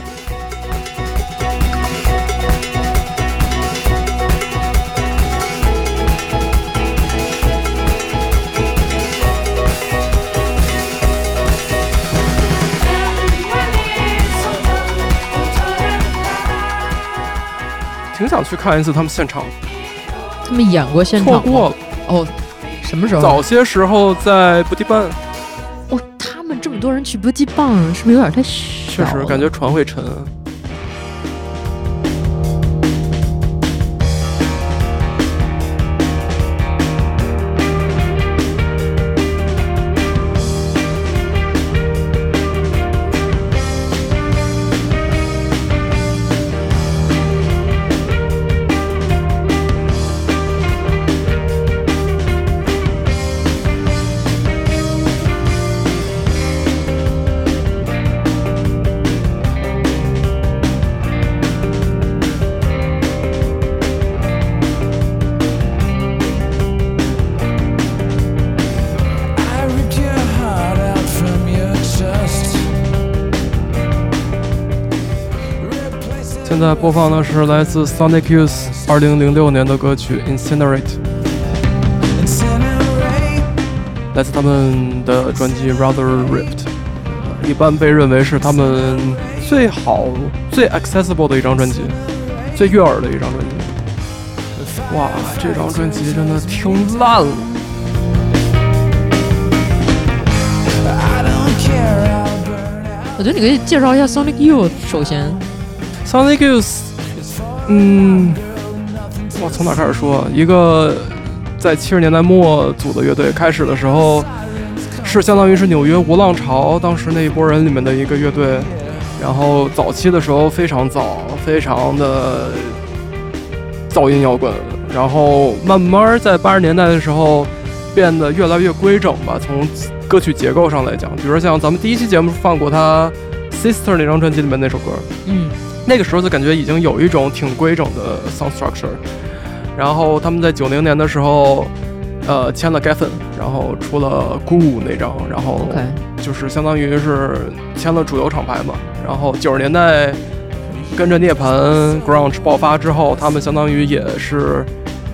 Speaker 1: 挺想去看一次他们现场，
Speaker 2: 他们演过现场吗
Speaker 1: 错过了。
Speaker 2: 哦，什么时候？
Speaker 1: 早些时候在布迪班，
Speaker 2: 多人去搏击棒，是不是有点太虚
Speaker 1: 确实感觉船会沉。现在播放的是来自 Sonic Youth 二零零六年的歌曲《Incinerate》，来自他们的专辑《Rather Ripped》，一般被认为是他们最好、最 accessible 的一张专辑，最悦耳的一张专辑。哇，这张专辑真的听烂了。
Speaker 2: 我觉得你可以介绍一下 Sonic Youth 首先。
Speaker 1: Sonic Youth，嗯，我从哪开始说？一个在七十年代末组的乐队，开始的时候是相当于是纽约无浪潮当时那一波人里面的一个乐队，然后早期的时候非常早，非常的噪音摇滚，然后慢慢在八十年代的时候变得越来越规整吧，从歌曲结构上来讲，比如像咱们第一期节目放过他 Sister 那张专辑里面那首歌，
Speaker 2: 嗯，
Speaker 1: 那个时候就感觉已经有一种挺规整的 sound structure。然后他们在九零年的时候，呃，签了 Geffen，然后出了 Goo 那张，然后就是相当于是签了主流厂牌嘛。然后九十年代跟着涅槃 grunge 爆发之后，他们相当于也是，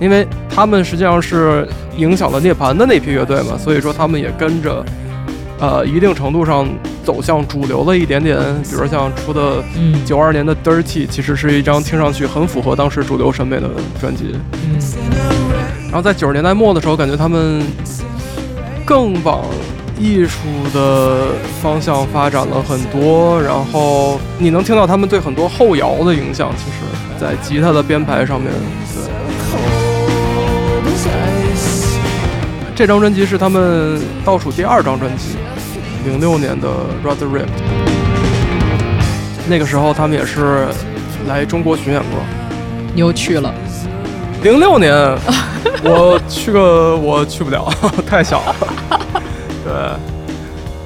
Speaker 1: 因为他们实际上是影响了涅槃的那批乐队嘛，所以说他们也跟着，呃，一定程度上走向主流了一点点。比如像出的
Speaker 2: 嗯
Speaker 1: 九二年的 Dirty，其实是一张听上去很符合当时主流审美的专辑。
Speaker 2: 嗯，
Speaker 1: 然后在九十年代末的时候，感觉他们更往艺术的方向发展了很多，然后你能听到他们对很多后摇的影响，其实在吉他的编排上面，对。这张专辑是他们倒数第二张专辑，零六年的《Rather Ripped》。那个时候他们也是来中国巡演过。
Speaker 2: 你又去了，
Speaker 1: 零六年，我去个 (laughs) 我去不了，(laughs) 太小了。(laughs) 对，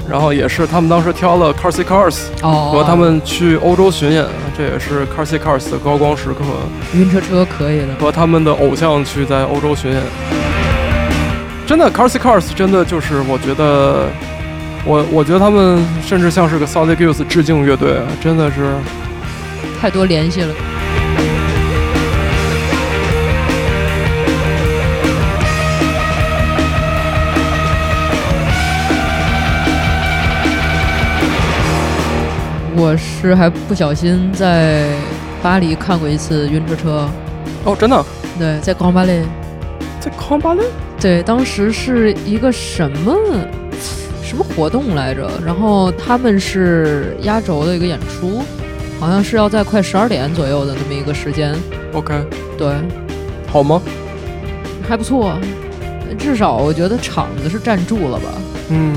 Speaker 1: 然后也是他们当时挑了 Carsey Cars
Speaker 2: 哦
Speaker 1: 和他们去欧洲巡演，这也是 Carsey Cars 的高光时刻，
Speaker 2: 晕车车可以的。
Speaker 1: 和他们的偶像去在欧洲巡演。真的，Carsey Cars 真的就是我觉得，我我觉得他们甚至像是个 Sonic Youth 致敬乐队，真的是。
Speaker 2: 太多联系了。我是还不小心在巴黎看过一次晕车车，
Speaker 1: 哦，真的，
Speaker 2: 对，在康巴雷，
Speaker 1: 在康巴雷，
Speaker 2: 对，当时是一个什么什么活动来着？然后他们是压轴的一个演出，好像是要在快十二点左右的那么一个时间。
Speaker 1: OK，
Speaker 2: 对，
Speaker 1: 好吗？
Speaker 2: 还不错，至少我觉得场子是站住了吧。
Speaker 1: 嗯，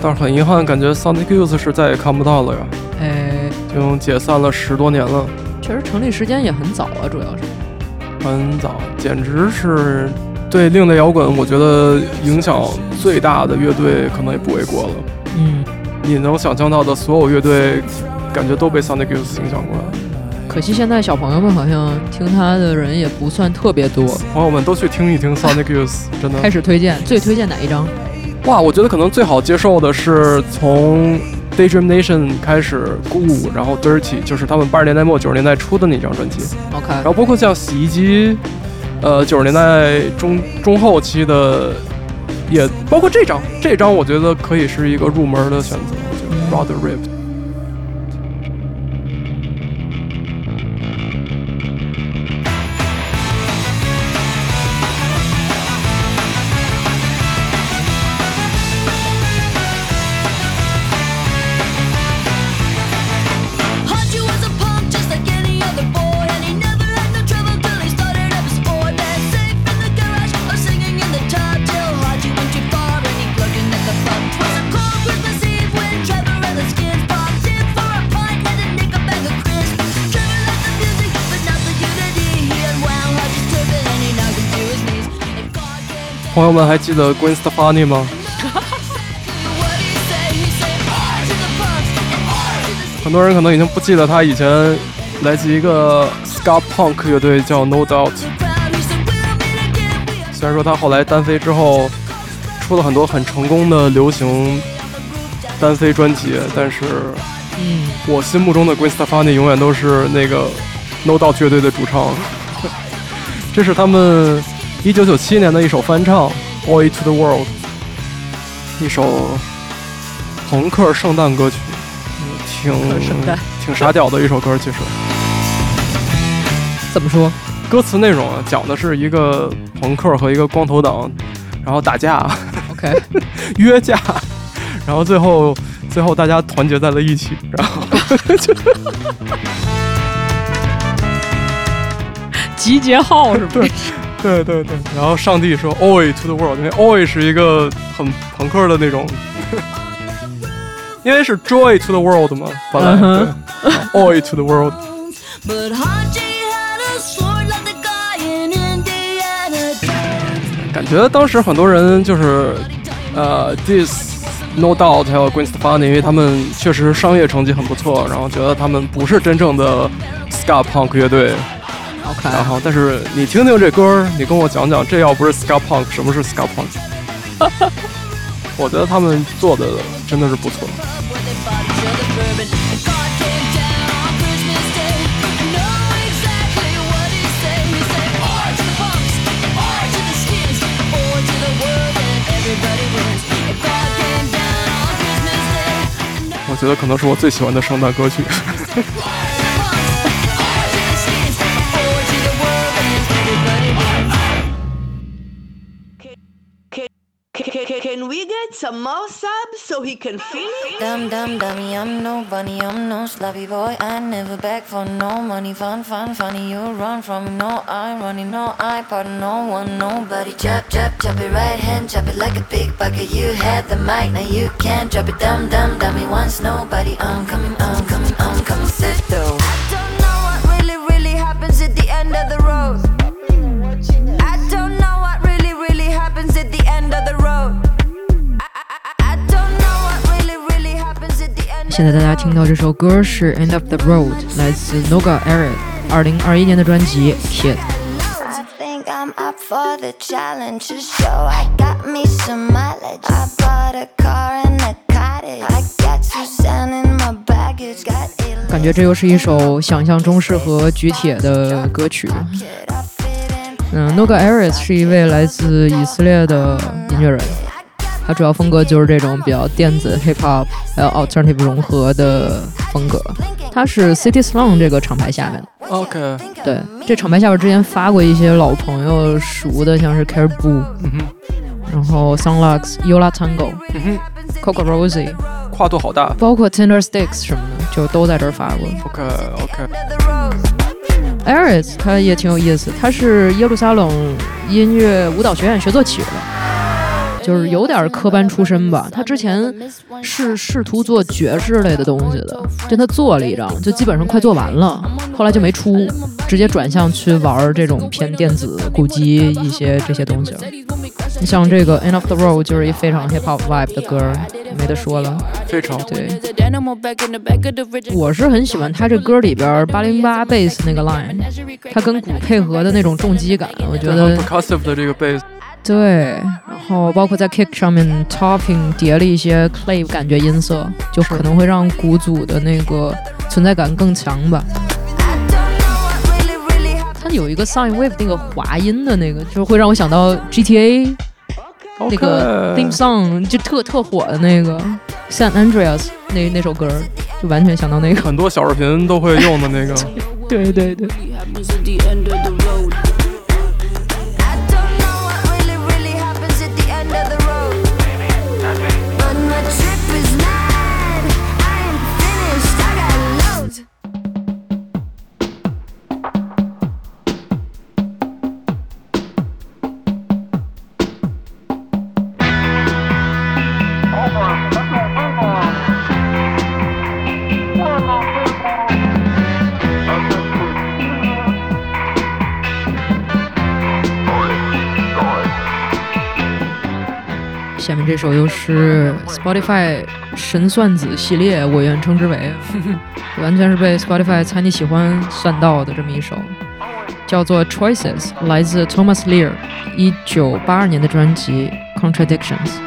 Speaker 1: 但是很遗憾，感觉 Sonic Youth 是再也看不到了呀，
Speaker 2: 哎，
Speaker 1: 已经解散了十多年了，
Speaker 2: 确实成立时间也很早啊，主要是。
Speaker 1: 很早，简直是对另类摇滚，我觉得影响最大的乐队可能也不为过了。
Speaker 2: 嗯，
Speaker 1: 你能想象到的所有乐队，感觉都被 Sonic Youth 影响过。
Speaker 2: 可惜现在小朋友们好像听他的人也不算特别多。
Speaker 1: 朋友们都去听一听 Sonic Youth，(laughs) 真的。
Speaker 2: 开始推荐，最推荐哪一张？
Speaker 1: 哇，我觉得可能最好接受的是从 Daydream Nation 开始，Goo，然后 Dirty，就是他们八十年代末九十年代初的那张专辑。
Speaker 2: OK，
Speaker 1: 然后包括像洗衣机，呃，九十年代中中后期的，也包括这张，这张我觉得可以是一个入门的选择，就是 Rather Ripped。朋友们还记得 Gwen Stefani 吗？很多人可能已经不记得他以前来自一个 ska punk 乐队叫 No Doubt。虽然说他后来单飞之后出了很多很成功的流行单飞专辑，但是，我心目中的 Gwen Stefani 永远都是那个 No Doubt 乐队的主唱。(laughs) 这是他们。1997年的一首翻唱《Boy to the World》，一首朋克圣诞歌曲，嗯挺挺傻屌的一首歌，其实。
Speaker 2: 怎么说？
Speaker 1: 歌词内容啊，讲的是一个朋克和一个光头党，然后打架
Speaker 2: ，OK，(laughs)
Speaker 1: 约架，然后最后最后大家团结在了一起，然后就 (laughs)
Speaker 2: 集结号是不是？
Speaker 1: 对对对对，然后上帝说 “Oi to the world”，因为 “Oi” 是一个很朋克的那种，因为是 “Joy to the world” 嘛，本来、
Speaker 2: 嗯哼
Speaker 1: 对，“Oi to the world”。
Speaker 4: But Haji had a sword like the guy in Indiana Jones.
Speaker 1: 感觉当时很多人就是呃，this No Doubt 还有 Gwen Stefani，因为他们确实商业成绩很不错，然后觉得他们不是真正的 ska punk 乐队。
Speaker 2: OK，
Speaker 1: 然后，但是你听听这歌儿，你跟我讲讲，这要不是 ska punk，什么是 ska punk？我觉得他们做的真的是不错。我觉得可能是我最喜欢的圣诞歌曲。
Speaker 10: Some more subs so he can feel it?
Speaker 3: Dum dum dummy, I'm no bunny, I'm no sloppy boy. I never beg for no money. Fun, fun, funny. You run from me, no I running, no I pardon no one, nobody. Chop, chop, chop it right hand, chop it like a pickpocket. You had the mic, now you can't drop it. Dum dum dummy, once nobody. I'm coming, I'm coming, I'm coming. Sit though.
Speaker 4: I don't know what really, really happens at the end of the road. I don't know what really, really happens at the end of the road.
Speaker 2: 现在大家听到这首歌是《End of the Road》，来自 Noga Eric，二零二一年的专辑《Kid》。
Speaker 3: I'm up for the challenge to show I got me some mileage. I bought a car and a cottage. I got Suzanne in my baggage. Got
Speaker 2: 感觉这又是一首想象中适合举铁的歌曲。嗯，Noga Aris 是一位来自以色列的音乐人，他主要风格就是这种比较电子、hip hop 还有 alternative 融合的风格。它是 City Slang 这个厂牌下面的。
Speaker 1: OK，
Speaker 2: 对，这厂牌下边之前发过一些老朋友熟的，像是 Caribou，
Speaker 1: 嗯，
Speaker 2: 然后 Sunlux、Yola Tango、
Speaker 1: 嗯
Speaker 2: ，Coco Rosie，
Speaker 1: 跨度好大。
Speaker 2: 包括 Tindersticks 什么的，就都在这儿发过。
Speaker 1: OK
Speaker 2: OK，Aris 他也挺有意思，他是耶路撒冷音乐舞蹈学院学作曲的，就是有点科班出身吧。他之前是试图做爵士类的东西的，就他做了一张，就基本上快做完了，后来就没出，直接转向去玩这种偏电子、鼓机一些这些东西了。你像这个《End of the Road》就是一非常 hip hop vibe 的歌，没得说了。
Speaker 1: 非常
Speaker 2: 对，我是很喜欢他这歌里边八零八 bass 那个 line，他跟鼓配合的那种重击感，我觉得
Speaker 1: 很 percussive 的这个 bass，
Speaker 2: 对。然后包括在 kick 上面 topping 叠了一些 clay 感觉音色，就可能会让鼓组的那个存在感更强吧。它有一个 sine wave 那个滑音的那个，就是会让我想到 GTA 那个 theme song 就特特火的那个 San Andreas 那那首歌，就完全想到那个。
Speaker 1: 很多小视频都会用的那个。
Speaker 2: 对 (laughs) 对对。这首又是 Spotify 神算子系列，我愿称之为，完全是被 Spotify 猜你喜欢算到的这么一首，叫做 Choices，来自 Thomas Lear，一九八二年的专辑 Contradictions。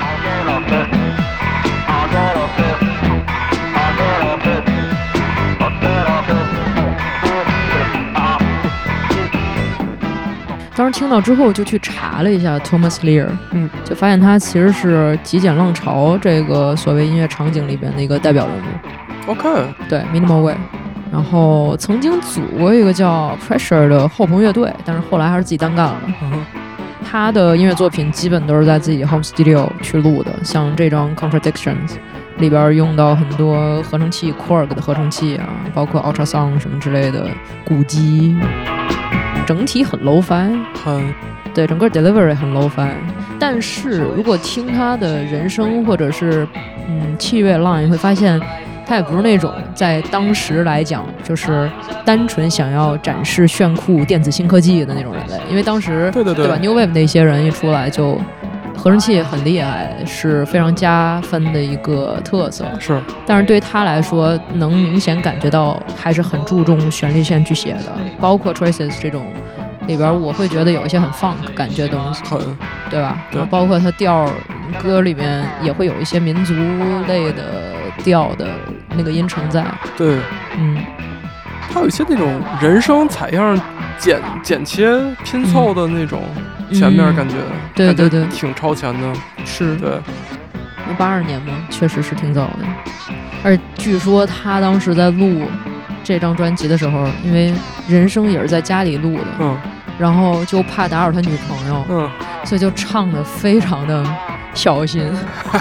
Speaker 2: 当时听到之后就去查了一下 Thomas Lear，
Speaker 1: 嗯，
Speaker 2: 就发现他其实是极简浪潮这个所谓音乐场景里边的一个代表人物。
Speaker 1: OK，
Speaker 2: 对，Minimal Way。然后曾经组过一个叫 Pressure 的后朋乐队，但是后来还是自己单干了。
Speaker 1: 嗯
Speaker 2: 他的音乐作品基本都是在自己 home studio 去录的，像这张 Contradictions，里边用到很多合成器，Korg 的合成器啊，包括 Ultrasound 什么之类的鼓机，整体很 low-fi，
Speaker 1: 很
Speaker 2: 对，整个 delivery 很 low-fi。但是如果听他的人声或者是嗯器乐 line，会发现他也不是那种在当时来讲就是单纯想要展示炫酷电子新科技的那种人类，因为当时
Speaker 1: 对对对
Speaker 2: 吧？New Wave 那些人一出来就合成器很厉害，是非常加分的一个特色。
Speaker 1: 是，
Speaker 2: 但是对他来说，能明显感觉到还是很注重旋律线去写的，包括 Traces 这种里边，我会觉得有一些很 funk 感觉的东西，
Speaker 1: 很。
Speaker 2: 对吧？
Speaker 1: 对。
Speaker 2: 然后包括他调歌里面也会有一些民族类的调的那个音程在，
Speaker 1: 对，
Speaker 2: 嗯，
Speaker 1: 还有一些那种人声采样剪剪切拼凑的那种前面
Speaker 2: 嗯
Speaker 1: 感觉，
Speaker 2: 对对对
Speaker 1: 挺超前的。
Speaker 2: 是
Speaker 1: 对，
Speaker 2: 那八二年嘛，确实是挺早的。而据说他当时在录这张专辑的时候，因为人声也是在家里录的，
Speaker 1: 嗯
Speaker 2: 然后就怕打扰他女朋友，
Speaker 1: 嗯，
Speaker 2: 所以就唱的非常的小心，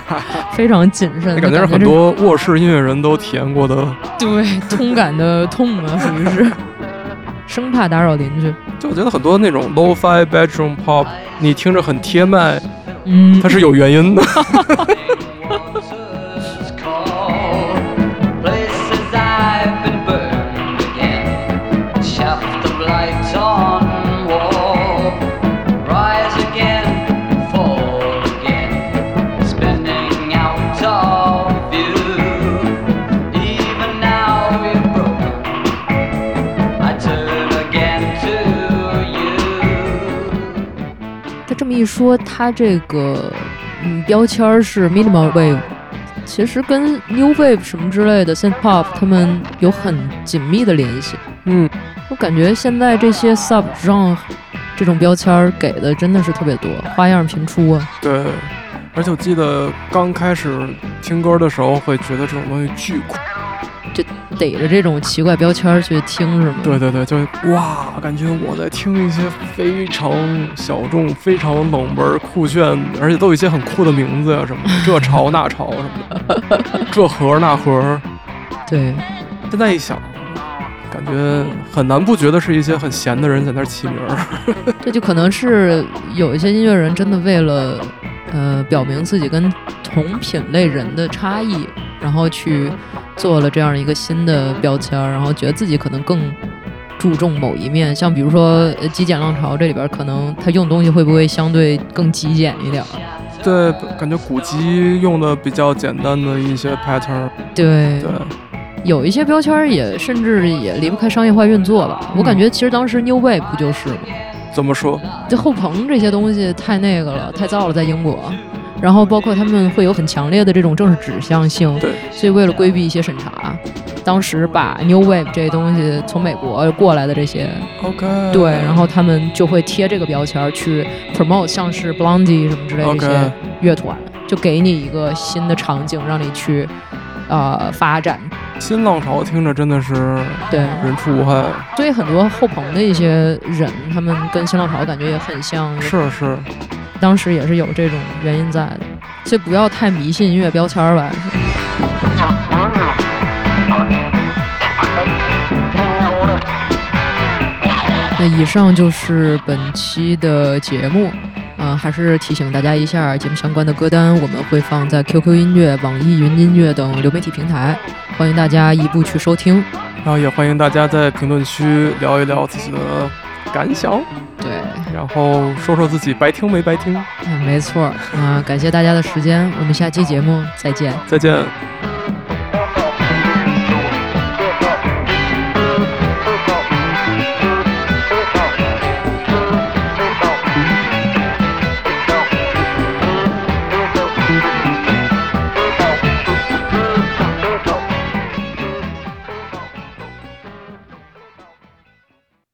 Speaker 2: (laughs) 非常谨慎。
Speaker 1: 那感觉是很多卧室音乐人都体验过的。
Speaker 2: 对通感的痛啊，属于是，(laughs) 生怕打扰邻居。
Speaker 1: 就我觉得很多那种 low-fi bedroom pop，你听着很贴麦，
Speaker 2: 嗯，
Speaker 1: 它是有原因的。(laughs)
Speaker 2: 一说，它这个嗯标签是 minimal wave，其实跟 new wave 什么之类的 synth pop 他们有很紧密的联系。
Speaker 1: 嗯，
Speaker 2: 我感觉现在这些 sub genre 这种标签给的真的是特别多，花样频出啊。
Speaker 1: 对，而且我记得刚开始听歌的时候，会觉得这种东西巨酷。
Speaker 2: 就逮着这种奇怪标签去听是吗？
Speaker 1: 对对对，就哇，感觉我在听一些非常小众、非常冷门、酷炫，而且都有一些很酷的名字呀、什么的这潮 (laughs) 那潮什么的，这盒那盒。(laughs)
Speaker 2: 对，
Speaker 1: 现在一想，感觉很难不觉得是一些很闲的人在那儿起名儿。(laughs)
Speaker 2: 这就可能是有一些音乐人真的为了呃表明自己跟同品类人的差异，然后去做了这样一个新的标签儿，然后觉得自己可能更注重某一面，像比如说呃极简浪潮这里边，可能他用东西会不会相对更极简一点儿？
Speaker 1: 对，感觉古籍用的比较简单的一些 pattern。
Speaker 2: 对
Speaker 1: 对，
Speaker 2: 有一些标签儿也甚至也离不开商业化运作吧。我感觉其实当时 New Wave 不就是吗？
Speaker 1: 怎么说？
Speaker 2: 这后棚这些东西太那个了，太燥了，在英国。然后包括他们会有很强烈的这种政治指向性，
Speaker 1: 对，
Speaker 2: 所以为了规避一些审查，当时把 New Wave 这些东西从美国过来的这些
Speaker 1: OK，
Speaker 2: 对，然后他们就会贴这个标签去 promote，像是 Blondie 什么之类的一
Speaker 1: OK
Speaker 2: 些乐团就给你一个新的场景，让你去呃发展。
Speaker 1: 新浪潮听着真的是
Speaker 2: 对
Speaker 1: 人畜无害。
Speaker 2: 所以很多后朋的一些人，他们跟新浪潮感觉也很像，
Speaker 1: 是是，
Speaker 2: 当时也是有这种原因在的，所以不要太迷信音乐标签儿吧。那以上就是本期的节目，呃，还是提醒大家一下，节目相关的歌单我们会放在 QQ 音乐、网易云音乐等流媒体平台，欢迎大家一步去收听。
Speaker 1: 然后也欢迎大家在评论区聊一聊自己的感想，
Speaker 2: 对，
Speaker 1: 然后说说自己白听没白听。
Speaker 2: 嗯，没错儿，啊、感谢大家的时间，我们下期节目再见。
Speaker 1: 再见。